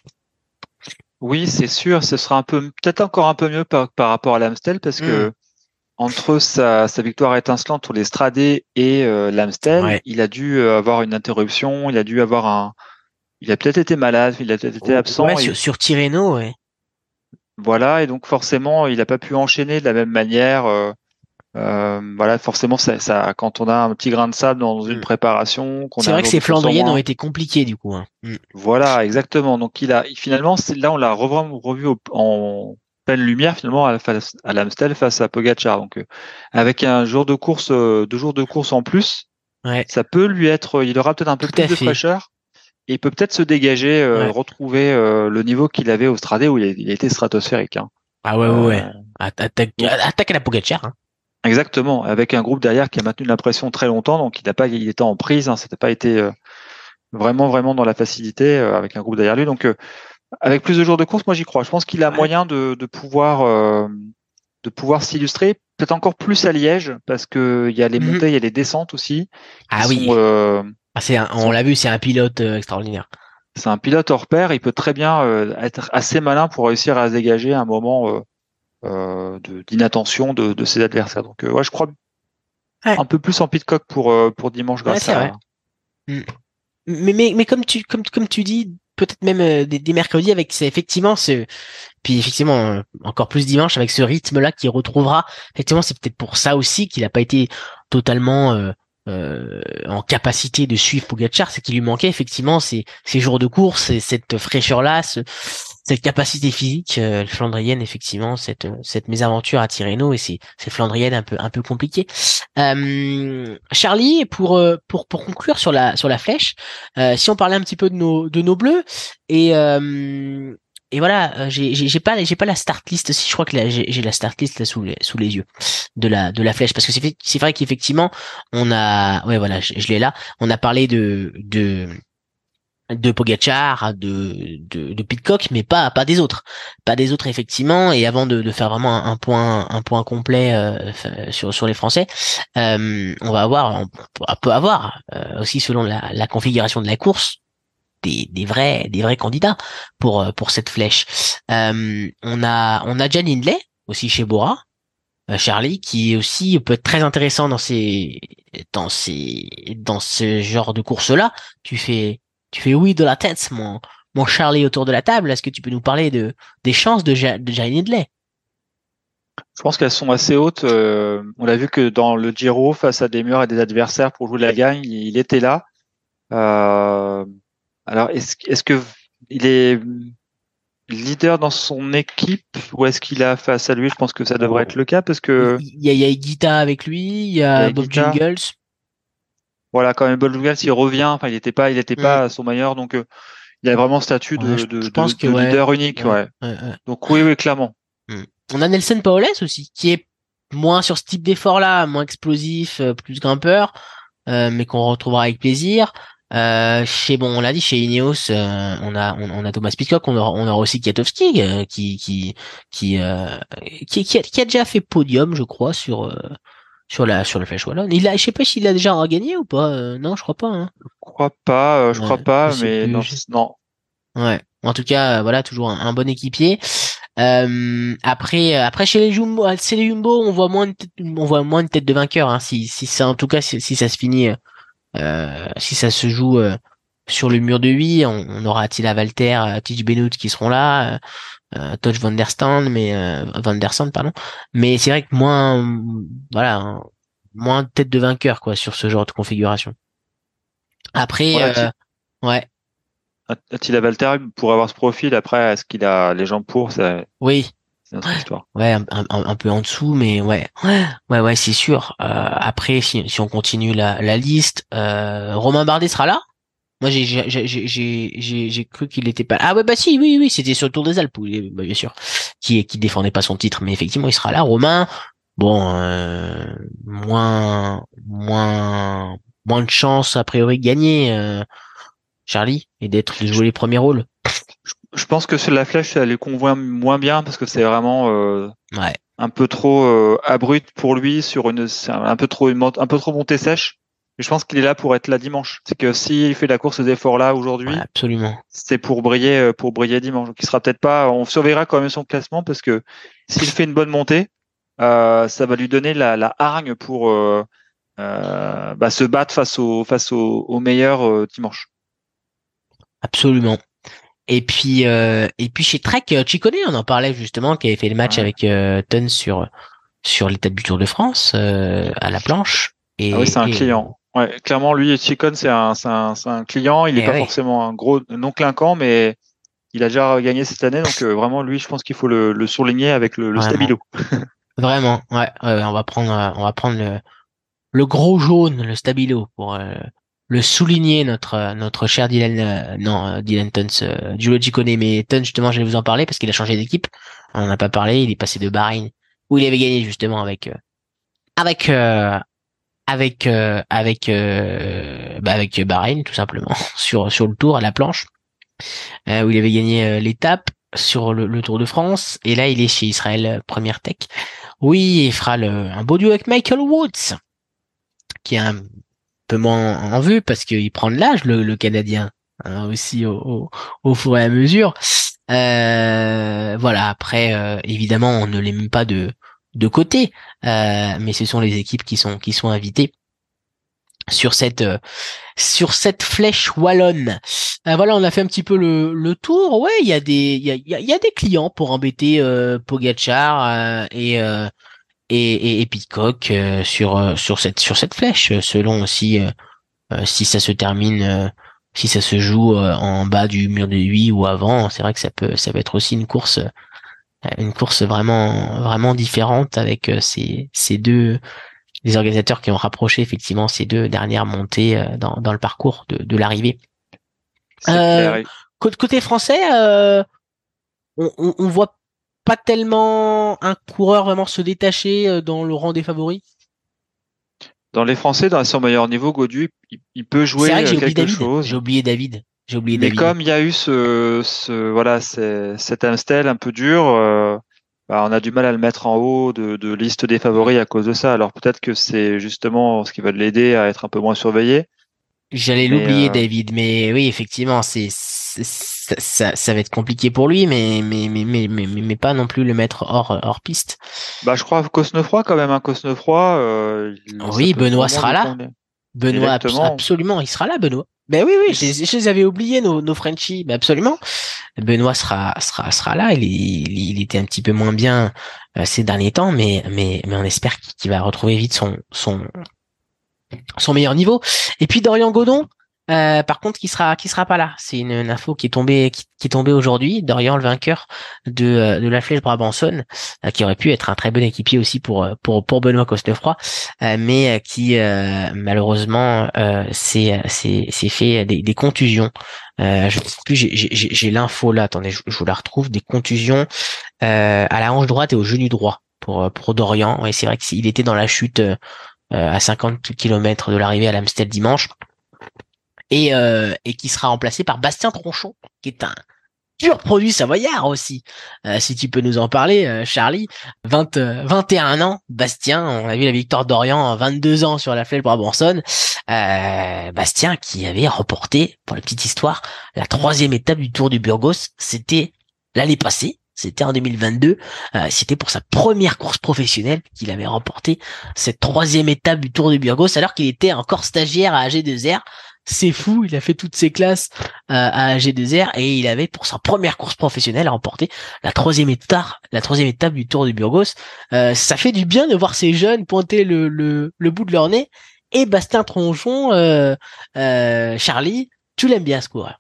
Oui, c'est sûr, ce sera un peu peut-être encore un peu mieux par, par rapport à l'Amstel parce que Mm. entre sa, sa victoire étincelante pour les Stradé et euh, l'Amstel, Ouais. il a dû avoir une interruption, il a dû avoir un il a peut-être été malade, il a peut-être été absent Ouais, et sur, sur Tirreno, ouais. voilà et donc forcément, il n'a pas pu enchaîner de la même manière euh, euh, voilà, forcément ça, ça quand on a un petit grain de sable dans une Mm. préparation, qu'on C'est vrai que ces Flandriennes ont été compliquées du coup. Hein. Mm. Voilà, exactement. Donc il a finalement, c'est là on l'a revu, revu au- en pleine lumière finalement à, à l'Amstel face à Pogacar. Donc euh, avec un jour de course, euh, deux jours de course en plus, Ouais. ça peut lui être, il aura peut-être un peu Tout plus de fraîcheur et il peut peut-être se dégager, euh, Ouais. retrouver euh, le niveau qu'il avait au Stradé où il été stratosphérique. hein. Ah ouais, ouais, ouais. Euh, Atta- Attaque, attaque à la Pogacar. Hein. Exactement, avec un groupe derrière qui a maintenu la pression très longtemps, donc il n'a pas, il était en prise, hein, c'était pas été euh, vraiment vraiment dans la facilité euh, avec un groupe derrière lui. Donc euh, avec plus de jours de course, moi j'y crois. Je pense qu'il a Ouais. moyen de, de pouvoir de pouvoir s'illustrer. peut-être encore plus à Liège parce que il y a les Mhm. montées, il y a les descentes aussi. Ah oui, sont, Ah, c'est un- on l'a vu, c'est un pilote euh, extraordinaire. c'est un pilote hors pair. Il peut très bien euh, être assez malin pour réussir à se dégager un moment euh, euh, de- d'inattention de, de ses adversaires. Donc, euh, ouais, je crois Ouais. un peu plus en pitcock pour pour dimanche grâce à. vrai. Mais, mais, mais comme tu comme, comme tu dis, peut-être même euh, des, des mercredis avec c'est effectivement ce puis effectivement euh, encore plus dimanche avec ce rythme là qu'il retrouvera. Effectivement, c'est peut-être pour ça aussi qu'il n'a pas été totalement euh, euh, en capacité de suivre Pogacar, c'est qu'il lui manquait effectivement ces, ces jours de course et cette fraîcheur là, cette capacité physique euh, flandrienne effectivement, cette cette mésaventure à Tirreno et ces cette flandrienne un peu un peu compliquée. Euh, Charlie, pour euh, pour pour conclure sur la sur la flèche, euh, si on parlait un petit peu de nos de nos bleus et euh, et voilà, euh, j'ai j'ai pas j'ai pas la start list si je crois que j'ai la start list là sous les sous les yeux de la de la flèche. Parce que c'est c'est vrai qu'effectivement on a ouais voilà je, je l'ai là. On a parlé de de de Pogachar, de, de, de Pitcock, mais pas pas des autres, pas des autres effectivement. Et avant de, de faire vraiment un, un point un point complet euh, sur sur les Français, euh, on va avoir on peut avoir euh, aussi selon la, la configuration de la course des, vrais des vrais candidats pour euh, pour cette flèche. Euh, on a on a Jan Hindley aussi chez Bora. euh, Charlie, qui aussi peut être très intéressant dans ces dans ces dans ce genre de course là. Tu fais tu fais oui de la tête, mon, mon Charlie autour de la table. Est-ce que tu peux nous parler de, des chances de, ja, de Jane Hindley? Je pense qu'elles sont assez hautes. On l'a vu que dans le Giro, face à des murs et des adversaires pour jouer la gagne, il était là. Euh, alors, est-ce est-ce que il est leader dans son équipe ou est-ce qu'il a face à lui? Je pense que ça devrait être le cas parce que Il y a, il y a Guita avec lui, il y a, Il y a Bob Guita. Jungles. voilà, quand même, Bob Jungels, il revient. Enfin, il n'était pas, il était pas à son meilleur, donc euh, il a vraiment statut de, Mm. Ouais, je- de, je de- pense que de ouais. leader unique. Ouais. Ouais. Ouais, ouais. Donc oui, oui, clairement. On a Nelson Paoles aussi, qui est moins sur ce type d'effort-là, moins explosif, euh, plus grimpeur, euh, mais qu'on retrouvera avec plaisir. Euh, chez bon, on l'a dit, chez Ineos, euh, on a on, on a Thomas Pitcock, on aura on aura aussi Kiatowski, euh, qui qui qui, euh, qui qui a, qui a déjà fait podium, je crois, sur euh, sur la sur le Flash Wallon. Il a, je sais pas s'il a déjà gagné ou pas. euh, non, je crois pas. Hein. Je crois pas, euh, je Ouais, crois pas, mais non, non. Ouais. En tout cas, voilà, toujours un, un bon équipier. Euh, après, euh, après chez les Jumbo, chez les Jumbo, on voit moins de on voit moins de tête de vainqueur. Hein, si, si ça, en tout cas, si, si ça se finit, si ça se joue euh, sur le mur de 8, on, on aura Attila Walter, euh, Tich Benoît qui seront là, euh, euh, Touch Van Der Stand, mais euh, Van Der Sande, pardon. Mais c'est vrai que moins, voilà, hein, moins tête de vainqueur quoi sur ce genre de configuration. Après, Ouais, euh, ouais, Attila Valter pour avoir ce profil, après, est-ce qu'il a les jambes pour C'est oui. C'est notre histoire. Ouais, un, un, un peu en dessous, mais ouais, ouais, ouais, c'est sûr. Euh, après, si, si on continue la, la liste, euh, Romain Bardet sera là? Moi, j'ai j'ai j'ai j'ai j'ai j'ai cru qu'il était pas. Ah ouais, bah si, oui, oui, c'était sur le Tour des Alpes, oui, bah, bien sûr, qui qui défendait pas son titre, mais effectivement, il sera là. Romain, bon, euh, moins moins moins de chance a priori de gagner, euh, Charlie, et d'être de jouer les premiers rôles. Je pense que sur la flèche, ça lui convient moins bien parce que c'est vraiment euh, Ouais, un peu trop euh, abrupt pour lui sur une, c'est un peu trop une un peu trop montée sèche. Mais je pense qu'il est là pour être là dimanche. C'est que s'il fait la course des efforts là aujourd'hui, ouais, absolument. c'est pour briller, euh, pour briller dimanche. Donc il sera peut-être pas. On surveillera quand même son classement parce que s'il fait une bonne montée, euh, ça va lui donner la, la hargne pour euh, euh, bah, se battre face au face au, au meilleur dimanche. Absolument. Et puis euh, et puis chez Trek, euh, tu connais, on en parlait justement, qui avait fait le match Ouais. avec euh, Ton sur sur l'étape du Tour de France euh, à la planche. Et, Ah oui, c'est un et- client. Ouais, clairement, lui, Chicon, c'est un, c'est un, c'est un client. Il n'est Eh pas forcément un gros non clinquant, mais il a déjà gagné cette année. Donc euh, vraiment, lui, je pense qu'il faut le, le souligner avec le, le Vraiment. stabilo. Vraiment, ouais, on va prendre euh, on va prendre le le gros jaune, le stabilo pour euh, le souligner notre euh, notre cher Dylan euh, non euh, Dylan euh, Giulio Ciccone mais Tons justement je vais vous en parler parce qu'il a changé d'équipe on en a pas parlé il est passé de Bahreïn où il avait gagné justement avec avec avec avec bah, avec Bahreïn tout simplement sur sur le tour à la planche où il avait gagné l'étape sur le, Tour de France. Et là, il est chez Israël Première Tech. Oui, il fera un beau duo avec Michael Woods, qui est un peu moins en vue parce qu'il prend de l'âge, le, Canadien, hein, aussi au, au, fur et à mesure. Euh, voilà. Après, euh, évidemment, on ne les met pas de de côté, euh, mais ce sont les équipes qui sont qui sont invitées sur cette sur cette flèche wallonne. voilà, on a fait un petit peu le, le tour. Ouais, il y a des il y a, y a, des clients pour embêter euh, Pogachar et, et, et et Pitcock sur sur cette sur cette flèche, selon aussi si ça se termine si ça se joue euh, en bas du mur de 8 ou avant, c'est vrai que ça peut ça peut être aussi une course euh, une course vraiment vraiment différente avec euh, ces ces deux les organisateurs qui ont rapproché effectivement ces deux dernières montées dans, dans le parcours de, de l'arrivée. Euh, côté français, on, on, on, voit pas tellement un coureur vraiment se détacher dans le rang des favoris? Dans les Français, dans son meilleur niveau, Godu, il, peut jouer quelque chose. J'ai oublié David. J'ai oublié Mais comme il y a eu ce, ce voilà, cet Amstel un peu dur, euh, bah, on a du mal à le mettre en haut de, de liste des favoris à cause de ça. Alors peut-être que c'est justement ce qui va l'aider à être un peu moins surveillé. J'allais l'oublier, euh, David, mais oui, effectivement, c'est ça, ça, va être compliqué pour lui, mais mais mais mais mais, mais pas non plus le mettre hors hors piste. Bah, je crois Cosnefroy quand même, un hein, Cosnefroy. Euh, oui, Benoît sera là. Benoît, absolument, il sera là, Benoît. Ben oui, oui, je, je les avais oubliés nos nos Frenchies, ben absolument. Benoît sera sera sera là. Il, il, était un petit peu moins bien euh, ces derniers temps, mais mais mais on espère qu'il va retrouver vite son son son meilleur niveau. Et puis Dorian Godon, euh, par contre, qui sera qui sera pas là? C'est une, info qui est tombée qui, est tombée aujourd'hui. Dorian, le vainqueur de euh, de la Flèche Brabanson, euh, qui aurait pu être un très bon équipier aussi pour pour pour Benoît Cosnefroy, mais qui malheureusement s'est fait des, des contusions. je sais plus, j'ai l'info là. Attendez, je, je, vous la retrouve. Des contusions à la hanche droite et au genou droit pour pour Dorian. Et c'est vrai qu'il était dans la chute à 50 km de l'arrivée à l'Amstel dimanche et, euh, qui sera remplacé par Bastien Tronchon, qui est un pur produit savoyard aussi. Euh, si tu peux nous en parler, euh, Charlie. 20, 21 ans, Bastien, on a vu la victoire d'Orient, 22 ans sur la flèche Brabançonne. Euh, Bastien qui avait remporté, pour la petite histoire, la troisième étape du Tour du Burgos. C'était l'année passée. C'était en 2022. Euh, c'était pour sa première course professionnelle qu'il avait remporté cette troisième étape du Tour du Burgos alors qu'il était encore stagiaire à AG2R c'est fou, il a fait toutes ses classes euh, à G2R et il avait pour sa première course professionnelle remporté la troisième étape, la troisième étape du Tour du Burgos. Euh, ça fait du bien de voir ces jeunes pointer le, le, le bout de leur nez. Et Bastien Tronchon, euh, Charlie, tu l'aimes bien ce coureur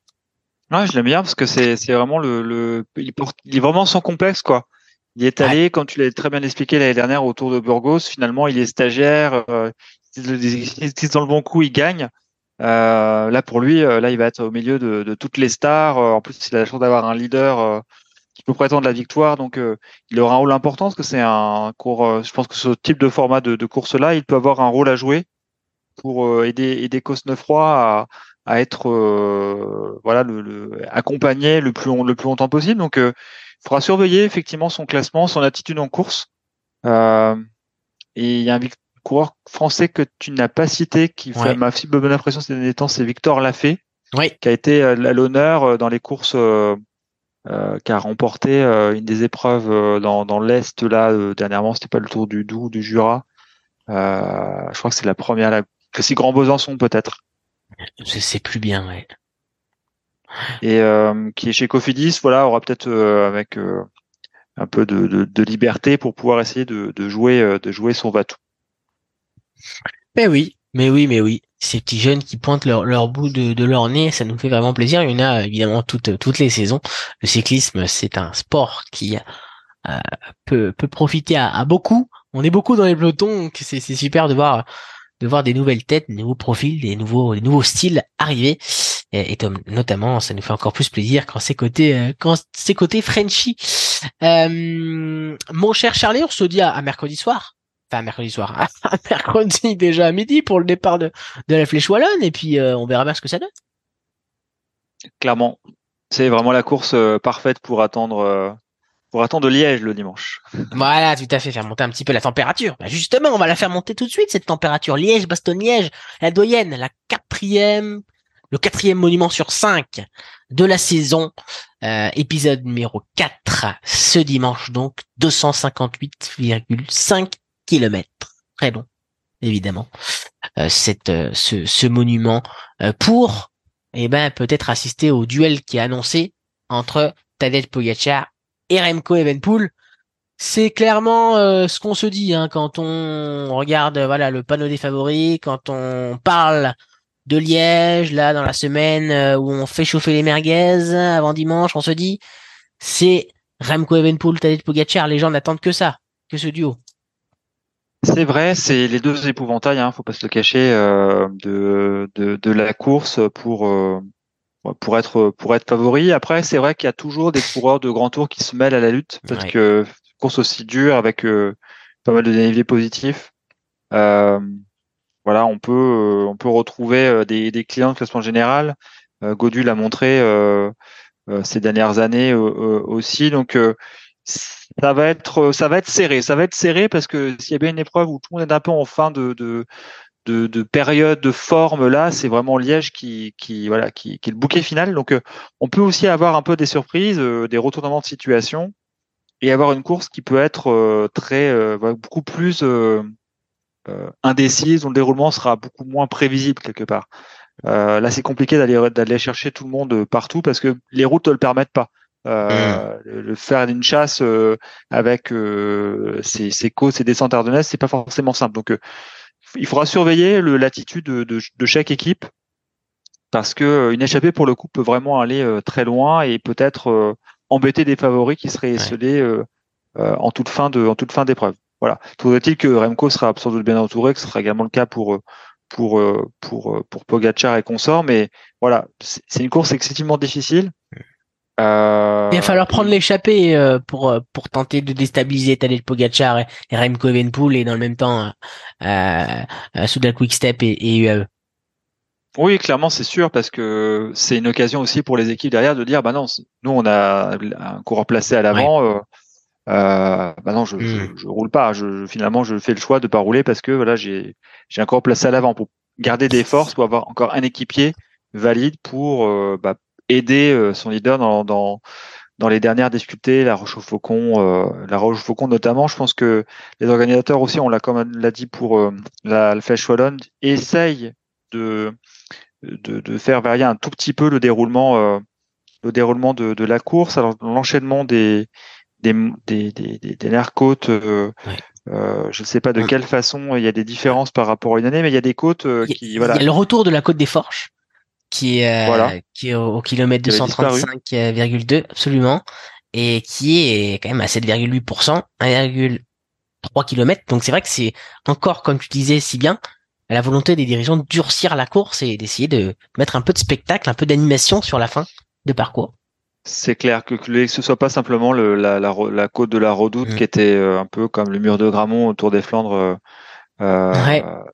Ouais, je l'aime bien parce que c'est c'est vraiment le, le il, porte, il est vraiment sans complexe quoi. Il est allé, comme tu l'as très bien expliqué l'année dernière au Tour de Burgos. Finalement, il est stagiaire. Euh, il est dans le bon coup, il gagne. Euh, là, pour lui, euh, là, il va être au milieu de, de toutes les stars. Euh, en plus, il a la chance d'avoir un leader qui peut prétendre la victoire. Donc, il aura un rôle important parce que c'est un cours. je pense que ce type de format de, de course-là, il peut avoir un rôle à jouer pour aider, aider Cosnefroy à, à être voilà le, le, accompagné le plus le plus longtemps possible. Donc, il faudra surveiller effectivement son classement, son attitude en course. et il y a un coureur français que tu n'as pas cité, qui fait m'a fait bonne impression ces derniers temps, c'est Victor Lafay, qui a été euh, à l'honneur euh, dans les courses, euh, qui a remporté une des épreuves dans, dans l'Est, là, dernièrement, c'était pas le Tour du Doubs, du Jura. je crois que c'est la première, la, que c'est Grand Besançon peut-être. Je sais plus bien, ouais. Et qui est chez Cofidis, voilà, aura peut-être avec un peu de, de, liberté pour pouvoir essayer de, de jouer, de jouer son bateau. Mais oui, mais oui, mais oui. Ces petits jeunes qui pointent leur, leur bout de, de, leur nez, ça nous fait vraiment plaisir. Il y en a évidemment toutes, toutes les saisons. Le cyclisme, c'est un sport qui euh, peut, peut profiter à, beaucoup. On est beaucoup dans les pelotons, donc c'est super de voir de voir des nouvelles têtes, des nouveaux profils, des nouveaux, des nouveaux styles arriver. Et, et notamment, ça nous fait encore plus plaisir quand c'est côté, euh, quand c'est côté Frenchy. Euh, mon cher Charlie, on se dit à mercredi soir enfin mercredi soir, mercredi déjà à midi pour le départ de, de la flèche wallonne et puis euh, on verra bien ce que ça donne. Clairement. C'est vraiment la course parfaite pour attendre pour attendre Liège le dimanche. Voilà, tout à fait, faire monter un petit peu la température. Bah justement, on va la faire monter tout de suite, cette température. Liège, Bastogne-Liège, la doyenne, la quatrième, le quatrième monument sur cinq de la saison. Euh, épisode numéro 4, ce dimanche donc, 258,5 km. Très long, évidemment. Euh, cette, euh, ce, monument pour, eh ben, peut-être assister au duel qui est annoncé entre Tadej Pogacar et Remco Evenpool. C'est clairement euh, ce qu'on se dit hein, quand on regarde voilà le panneau des favoris, quand on parle de Liège là dans la semaine euh, où on fait chauffer les merguez avant dimanche, on se dit c'est Remco Evenpool, Tadej Pogacar, les gens n'attendent que ça, que ce duo. C'est vrai, c'est les deux épouvantails, hein, faut pas se le cacher, euh, de, de, de, la course pour pour être pour être favori. Après, c'est vrai qu'il y a toujours des coureurs de grand tour qui se mêlent à la lutte parce que course aussi dure avec euh, pas mal de dénivelés positifs. Euh, voilà, on peut euh, on peut retrouver des, des clients de classement général. Godu l'a montré ces dernières années aussi. Donc ça va être ça va être serré. Ça va être serré parce que s'il y a bien une épreuve où tout le monde est un peu en fin de, de de, période de forme là, c'est vraiment Liège qui, qui voilà qui, qui, est le bouquet final. Donc euh, on peut aussi avoir un peu des surprises, euh, des retournements de situation et avoir une course qui peut être euh, très beaucoup plus indécise, dont le déroulement sera beaucoup moins prévisible quelque part. là, c'est compliqué d'aller d'aller chercher tout le monde partout parce que les routes ne le permettent pas. Euh, mmh. le, faire d'une chasse avec euh, ces, ces côtes, ces descentes ardennaises, c'est pas forcément simple. Donc il faudra surveiller l'attitude de, chaque équipe parce que euh, une échappée pour le coup peut vraiment aller euh, très loin et peut-être euh, embêter des favoris qui seraient esselés en toute fin de en toute fin d'épreuve. Voilà. Faudrait-il que Remco sera sans doute bien entouré, que ce sera également le cas pour pour pour pour Pogacar et consorts, mais voilà, c'est une course excessivement difficile. Euh... Il va falloir prendre l'échappée euh, pour euh, pour tenter de déstabiliser Tadej Pogacar et, et Remco Evenpool et dans le même temps euh, euh, Soudal Quickstep et, et UAE. Oui, clairement, c'est sûr, parce que c'est une occasion aussi pour les équipes derrière de dire, bah non, nous on a un coureur placé à l'avant, euh, bah non, je, je, hmm. je, roule pas. Je, finalement, je fais le choix de pas rouler parce que voilà, j'ai j'ai un coureur placé à l'avant pour garder des forces, pour avoir encore un équipier valide pour bah, aider euh, son leader dans, dans, dans les dernières difficultés, la Roche au Faucon, euh, la Roche au Faucon notamment. Je pense que les organisateurs aussi, on l'a comme l'a dit pour euh, la, Flèche Wallonne, essayent de, de, de, faire varier un tout petit peu le déroulement, le déroulement de, de la course. Alors l'enchaînement des des des des, des, des côtes. Euh, je ne sais pas de quelle façon il y a des différences par rapport à une année, mais il y a des côtes qui voilà. Il y a le retour de la côte des Forges qui est, euh, qui est au, kilomètre 235,2 absolument et qui est quand même à 7,8%, 1,3 km. Donc c'est vrai que c'est encore, comme tu disais si bien, la volonté des dirigeants de durcir la course et d'essayer de mettre un peu de spectacle, un peu d'animation sur la fin de parcours. C'est clair que, que ce soit pas simplement le, la, la, la, côte de la Redoute mm. qui était euh, un peu comme le mur de Gramont autour des Flandres, euh, euh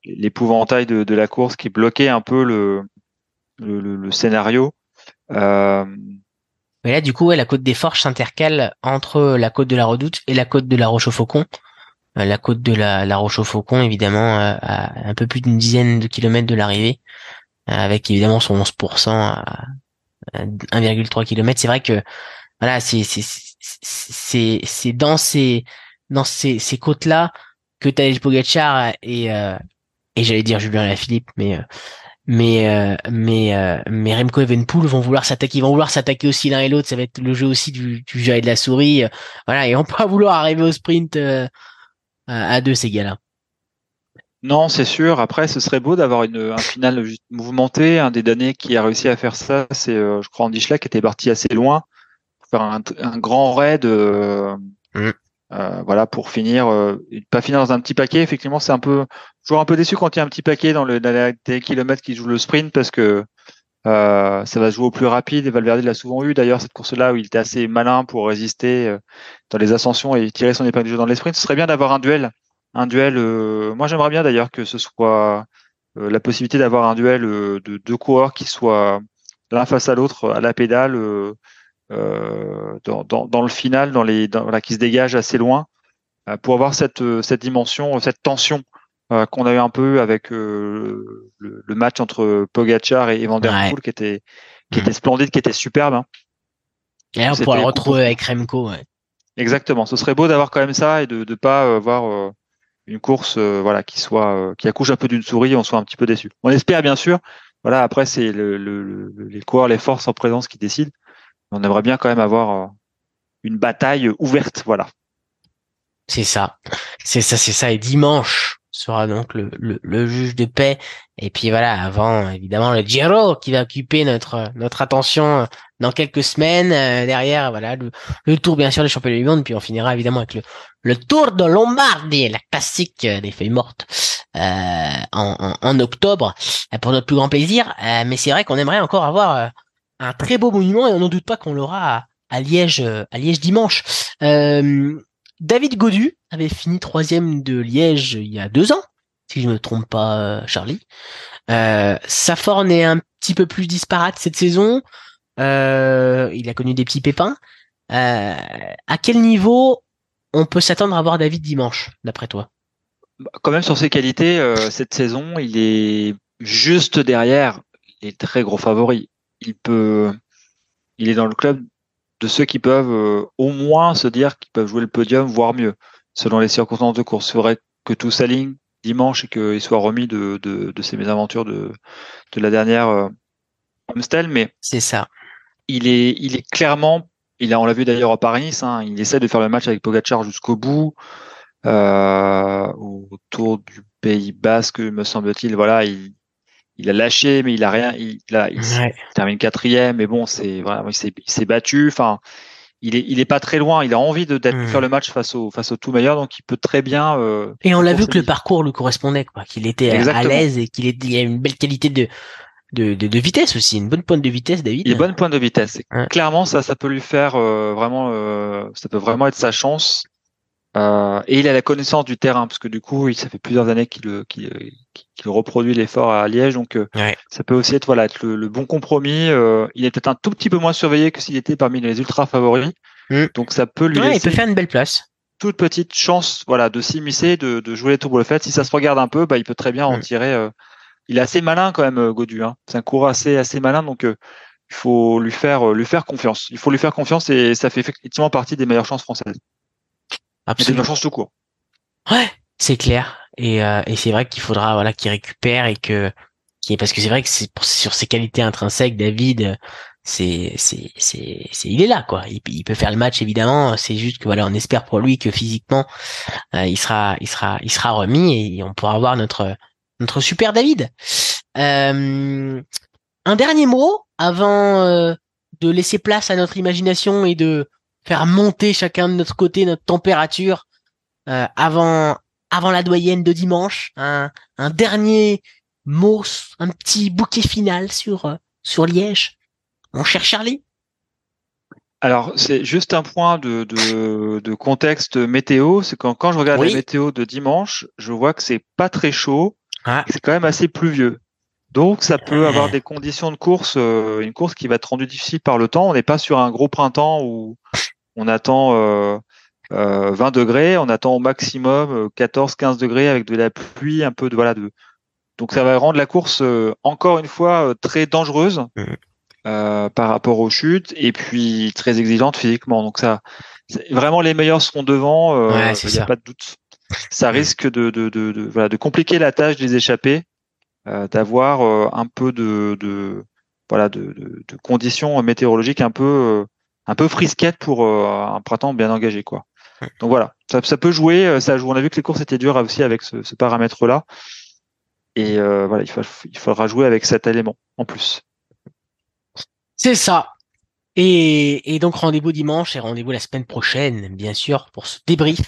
l'épouvantail de, de, la course qui bloquait un peu le, le, scénario. Euh... Mais là, du coup, la côte des Forges s'intercale entre la côte de la Redoute et la côte de la Roche au Faucon. Euh, la côte de la, la Roche au Faucon, évidemment, euh, à un peu plus d'une dizaine de kilomètres de l'arrivée, euh, avec évidemment son 11% à 1,3 km. C'est vrai que voilà, c'est c'est c'est dans ces dans ces, ces côtes là que Tadej Pogacar et et j'allais dire Julien Philippe mais mais euh, mais euh, mais Remco Evenpool vont vouloir s'attaquer, ils vont vouloir s'attaquer aussi l'un et l'autre. Ça va être le jeu aussi du, du jeu et de la souris. voilà, et on peut pas vouloir arriver au sprint euh, à deux ces gars-là. Non, c'est sûr. Après, ce serait beau d'avoir une un final mouvementé. Un des derniers qui a réussi à faire ça, c'est je crois Andy Schleck qui était parti assez loin pour faire un, un grand raid. Mmh. Euh, voilà pour finir, euh, pas finir dans un petit paquet. Effectivement, c'est un peu toujours un peu déçu quand il y a un petit paquet dans, le, dans les kilomètres qui joue le sprint parce que euh, ça va se jouer au plus rapide. Et Valverde l'a souvent eu d'ailleurs cette course-là où il était assez malin pour résister dans les ascensions et tirer son épingle du dans les sprints. Ce serait bien d'avoir un duel, un duel. moi, j'aimerais bien d'ailleurs que ce soit la possibilité d'avoir un duel de deux coureurs qui soient l'un face à l'autre à la pédale dans, dans, dans, le final, dans les, dans, voilà, qui se dégage assez loin pour avoir cette, cette dimension, cette tension qu'on a eu un peu avec le, le, match entre Pogachar et Van Der Poel qui était qui était splendide, qui était superbe. Hein. Et on pourra le retrouver avec Remco. Ouais. Exactement. Ce serait beau d'avoir quand même ça et de ne pas avoir une course voilà qui soit qui accouche un peu d'une souris, on soit un petit peu déçu. On espère bien sûr. Voilà. Après c'est le, le, les coureurs, les forces en présence qui décident. On aimerait bien quand même avoir une bataille ouverte. Voilà. C'est ça. C'est ça, c'est ça. Et dimanche sera donc le, le, juge de paix. Et puis voilà, avant évidemment le Giro qui va occuper notre notre attention dans quelques semaines. Euh, derrière, voilà le, tour bien sûr des championnats du monde. Puis on finira évidemment avec le le Tour de Lombardie, la classique des feuilles mortes euh, en, en, octobre pour notre plus grand plaisir. Euh, mais c'est vrai qu'on aimerait encore avoir un très beau monument et on n'en doute pas qu'on l'aura à, Liège à Liège dimanche. David Godu avait fini troisième de Liège il y a deux ans, si je ne me trompe pas, euh, Charlie. Euh, sa forme est un petit peu plus disparate cette saison. Euh, il a connu des petits pépins. Euh, à quel niveau on peut s'attendre à voir David dimanche, d'après toi? Bah, Quand même sur ses qualités, cette saison, il est juste derrière les très gros favoris. Il peut, il est dans le club de ceux qui peuvent euh, au moins se dire qu'ils peuvent jouer le podium, voire mieux, selon les circonstances de course. Il faudrait que tout s'aligne dimanche et qu'il soit remis de, de, de ces mésaventures de, de la dernière euh, mais c'est ça. Il est, il est clairement, il a, on l'a vu d'ailleurs à Paris, hein, il essaie de faire le match avec Pogacar jusqu'au bout, euh, autour du Pays Basque, me semble-t-il. Voilà, il, il a lâché, mais il a rien. Il, a, il, termine quatrième, mais bon, c'est vraiment il s'est battu. Enfin, il est, il est pas très loin. Il a envie de d'être, faire le match face au face au tout meilleur, donc il peut très bien. Euh, et on l'a vu que le parcours lui correspondait, quoi. Qu'il était à l'aise et qu'il il a une belle qualité de, de, de, vitesse aussi, une bonne pointe de vitesse, David. Une bonne pointe de vitesse. Clairement, ça, ça peut lui faire euh, vraiment, euh, ça peut vraiment être sa chance. Euh, et il a la connaissance du terrain, parce que du coup, ça fait plusieurs années qu'il qu'il reproduit l'effort à Liège, donc euh, ça peut aussi être voilà être le, bon compromis. Euh, il est peut-être un tout petit peu moins surveillé que s'il était parmi les ultra favoris, mm. donc ça peut lui ouais, il peut faire une belle place. Toute petite chance, voilà, de s'immiscer, de, de jouer les tours le fait. Si ça se regarde un peu, bah, il peut très bien en mm. tirer. il est assez malin quand même, Godu. Hein. C'est un coureur assez assez malin, donc il faut lui faire lui faire confiance. Il faut lui faire confiance et ça fait effectivement partie des meilleures chances françaises. Absolument. chance tout court. Ouais, c'est clair. Et, euh, et c'est vrai qu'il faudra voilà qu'il récupère et que parce que c'est vrai que c'est sur ses qualités intrinsèques, David, c'est c'est c'est c'est il est là quoi. Il, il, peut faire le match évidemment. C'est juste que voilà, on espère pour lui que physiquement euh, il sera il sera il sera remis et on pourra avoir notre notre super David. Euh, un dernier mot avant euh, de laisser place à notre imagination et de faire monter chacun de notre côté notre température euh, avant avant la doyenne de dimanche. Un, un dernier mot, un petit bouquet final sur euh, sur Liège. Mon cher Charlie. Alors c'est juste un point de, de, de contexte météo, c'est quand quand je regarde la météo de dimanche, je vois que c'est pas très chaud, ah. c'est quand même assez pluvieux. Donc ça peut avoir des conditions de course, euh, une course qui va être rendue difficile par le temps. On n'est pas sur un gros printemps où on attend euh, 20 euh, degrés, on attend au maximum 14-15 euh, degrés avec de la pluie, un peu de voilà de. Donc ça va rendre la course euh, encore une fois très dangereuse mmh. par rapport aux chutes et puis très exigeante physiquement. Donc ça, vraiment les meilleurs seront devant, il n'y a pas de doute. Ça mmh. risque de, de, de, de, voilà, de compliquer la tâche des échappés, d'avoir un peu de, de voilà de, de, conditions météorologiques un peu un peu frisquette pour euh, un printemps bien engagé, quoi. Donc voilà, ça, ça, peut jouer. Euh, ça joue. On a vu que les courses étaient dures aussi avec ce, ce paramètre-là. Et euh, voilà, il, il faudra jouer avec cet élément en plus. C'est ça. Et, et, donc rendez-vous dimanche et rendez-vous la semaine prochaine, bien sûr, pour ce débrief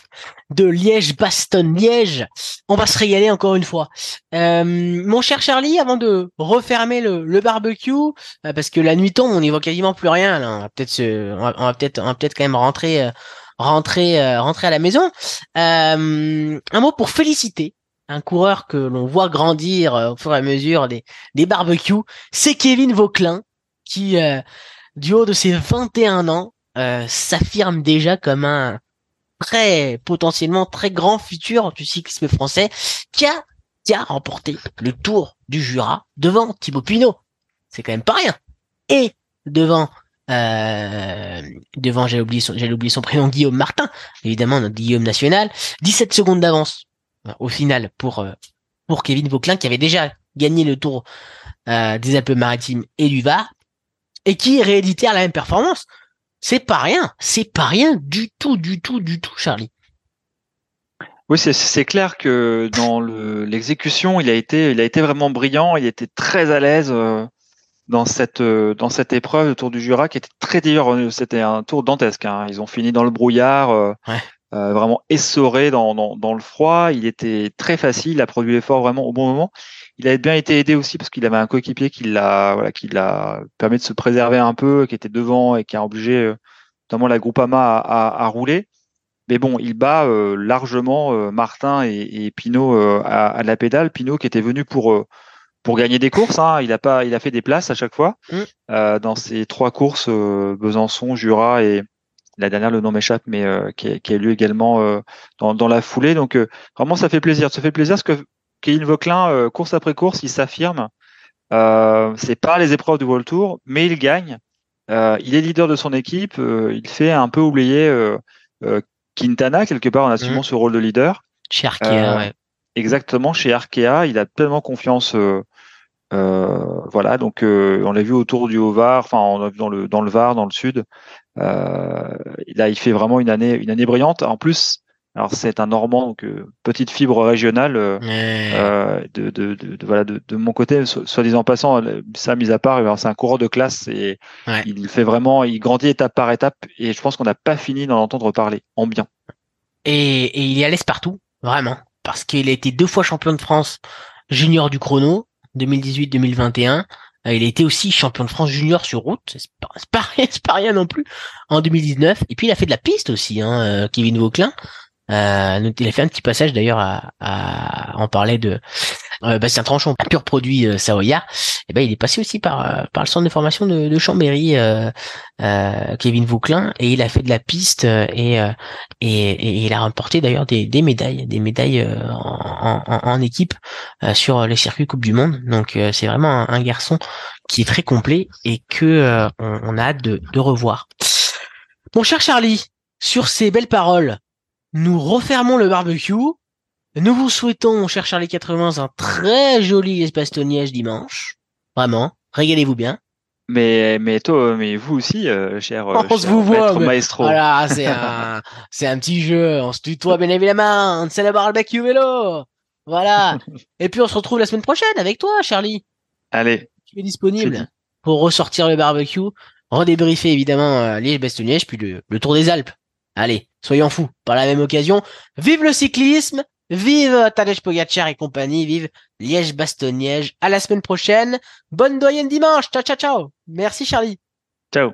de Liège-Bastogne-Liège. On va se régaler encore une fois. Euh, mon cher Charlie, avant de refermer le, le barbecue, euh, parce que la nuit tombe, on n'y voit quasiment plus rien. Là. On va peut-être se, on va, peut-être, on va peut-être quand même rentrer, euh, rentrer, euh, rentrer à la maison. un mot pour féliciter un coureur que l'on voit grandir au fur et à mesure des, des barbecues, c'est Kevin Vauclin qui, du haut de ses 21 ans, euh, s'affirme déjà comme un très potentiellement très grand futur du cyclisme français qui a remporté le Tour du Jura devant Thibaut Pinot. C'est quand même pas rien. Et devant euh, devant j'ai oublié son j'ai oublié son prénom Guillaume Martin, évidemment notre Guillaume national, 17 secondes d'avance au final pour euh, pour Kevin Vauclin qui avait déjà gagné le Tour euh, des Alpes-Maritimes et du Var et qui rééditèrent la même performance. C'est pas rien, c'est pas rien du tout, du tout, du tout, Charlie. Oui, c'est clair que dans l'exécution, il a été, il a été vraiment brillant. Il était très à l'aise euh, dans cette euh, dans cette épreuve, le Tour du Jura, qui était très dur. Euh, c'était un tour dantesque. Hein. Ils ont fini dans le brouillard, vraiment essoré dans, dans, dans le froid. Il était très facile. Il a produit l'effort vraiment au bon moment. Il a bien été aidé aussi parce qu'il avait un coéquipier qui l'a voilà, qui l'a permis de se préserver un peu, qui était devant et qui a obligé notamment la Groupama à, à, à rouler. Mais bon, il bat euh, largement euh, Martin et, et Pinot euh, à, la pédale. Pinot qui était venu pour pour gagner des courses. Hein. Il a pas, il a fait des places à chaque fois mm. dans ces trois courses Besançon, Jura et la dernière, le nom m'échappe, mais qui, qui, a lieu également dans, dans, la foulée. Donc vraiment, ça fait plaisir. Ça fait plaisir parce que Kevin Vauclin, course après course, il s'affirme. Euh, c'est pas les épreuves du World Tour, mais il gagne. il est leader de son équipe. il fait un peu oublier Quintana, quelque part, en assumant mmh. ce rôle de leader. Chez Arkea, euh, ouais. Exactement, chez Arkea, il a pleinement confiance. Euh, euh, voilà, donc on l'a vu autour du Haut-Var, enfin on a vu dans le dans le Var, dans le Sud. là, il fait vraiment une année une année brillante. En plus, alors c'est un Normand, donc petite fibre régionale. de, de, de, voilà, de, de, mon côté, soit disant passant, ça mis à part, c'est un coureur de classe et il fait vraiment, il grandit étape par étape et je pense qu'on n'a pas fini d'en entendre parler en bien. Et, et il y a l'aise partout, vraiment, parce qu'il a été deux fois champion de France junior du chrono, 2018-2021. Euh, il a été aussi champion de France junior sur route, c'est pas, pas, pas, rien non plus, en 2019. Et puis il a fait de la piste aussi, hein, euh, Kevin Vauclin. Euh, il a fait un petit passage d'ailleurs à, à en parler de euh, Bastien Tranchon, pur produit euh, Et eh ben il est passé aussi par euh, par le centre de formation de, de Chambéry, euh, Kevin Vauclin, et il a fait de la piste et et, et, il a remporté d'ailleurs des, des médailles, des médailles en, en, en, équipe sur les circuits Coupe du Monde. Donc c'est vraiment un, garçon qui est très complet et que on, on, a hâte de, de revoir. Mon cher Charlie, sur ces belles paroles nous refermons le barbecue. Nous vous souhaitons, mon cher Charlie 80, un très joli espace Toniège dimanche. Vraiment, régalez-vous bien. Mais mais toi, mais vous aussi, euh, cher, on cher se vous voit, maestro. Voilà, c'est un c'est un petit jeu. On se tutoie bien évidemment. C'est le barbecue vélo. Voilà. Et puis on se retrouve la semaine prochaine avec toi, Charlie. Allez. Tu es disponible pour ressortir le barbecue, redébriefer évidemment euh, Liège-Bastogne-Liège, puis le, le Tour des Alpes. Allez, soyons fous. Par la même occasion, vive le cyclisme, vive Tadej Pogacar et compagnie, vive Liège-Bastogne-Liège. À la semaine prochaine. Bonne doyenne dimanche. Ciao, ciao, ciao. Merci Charlie. Ciao.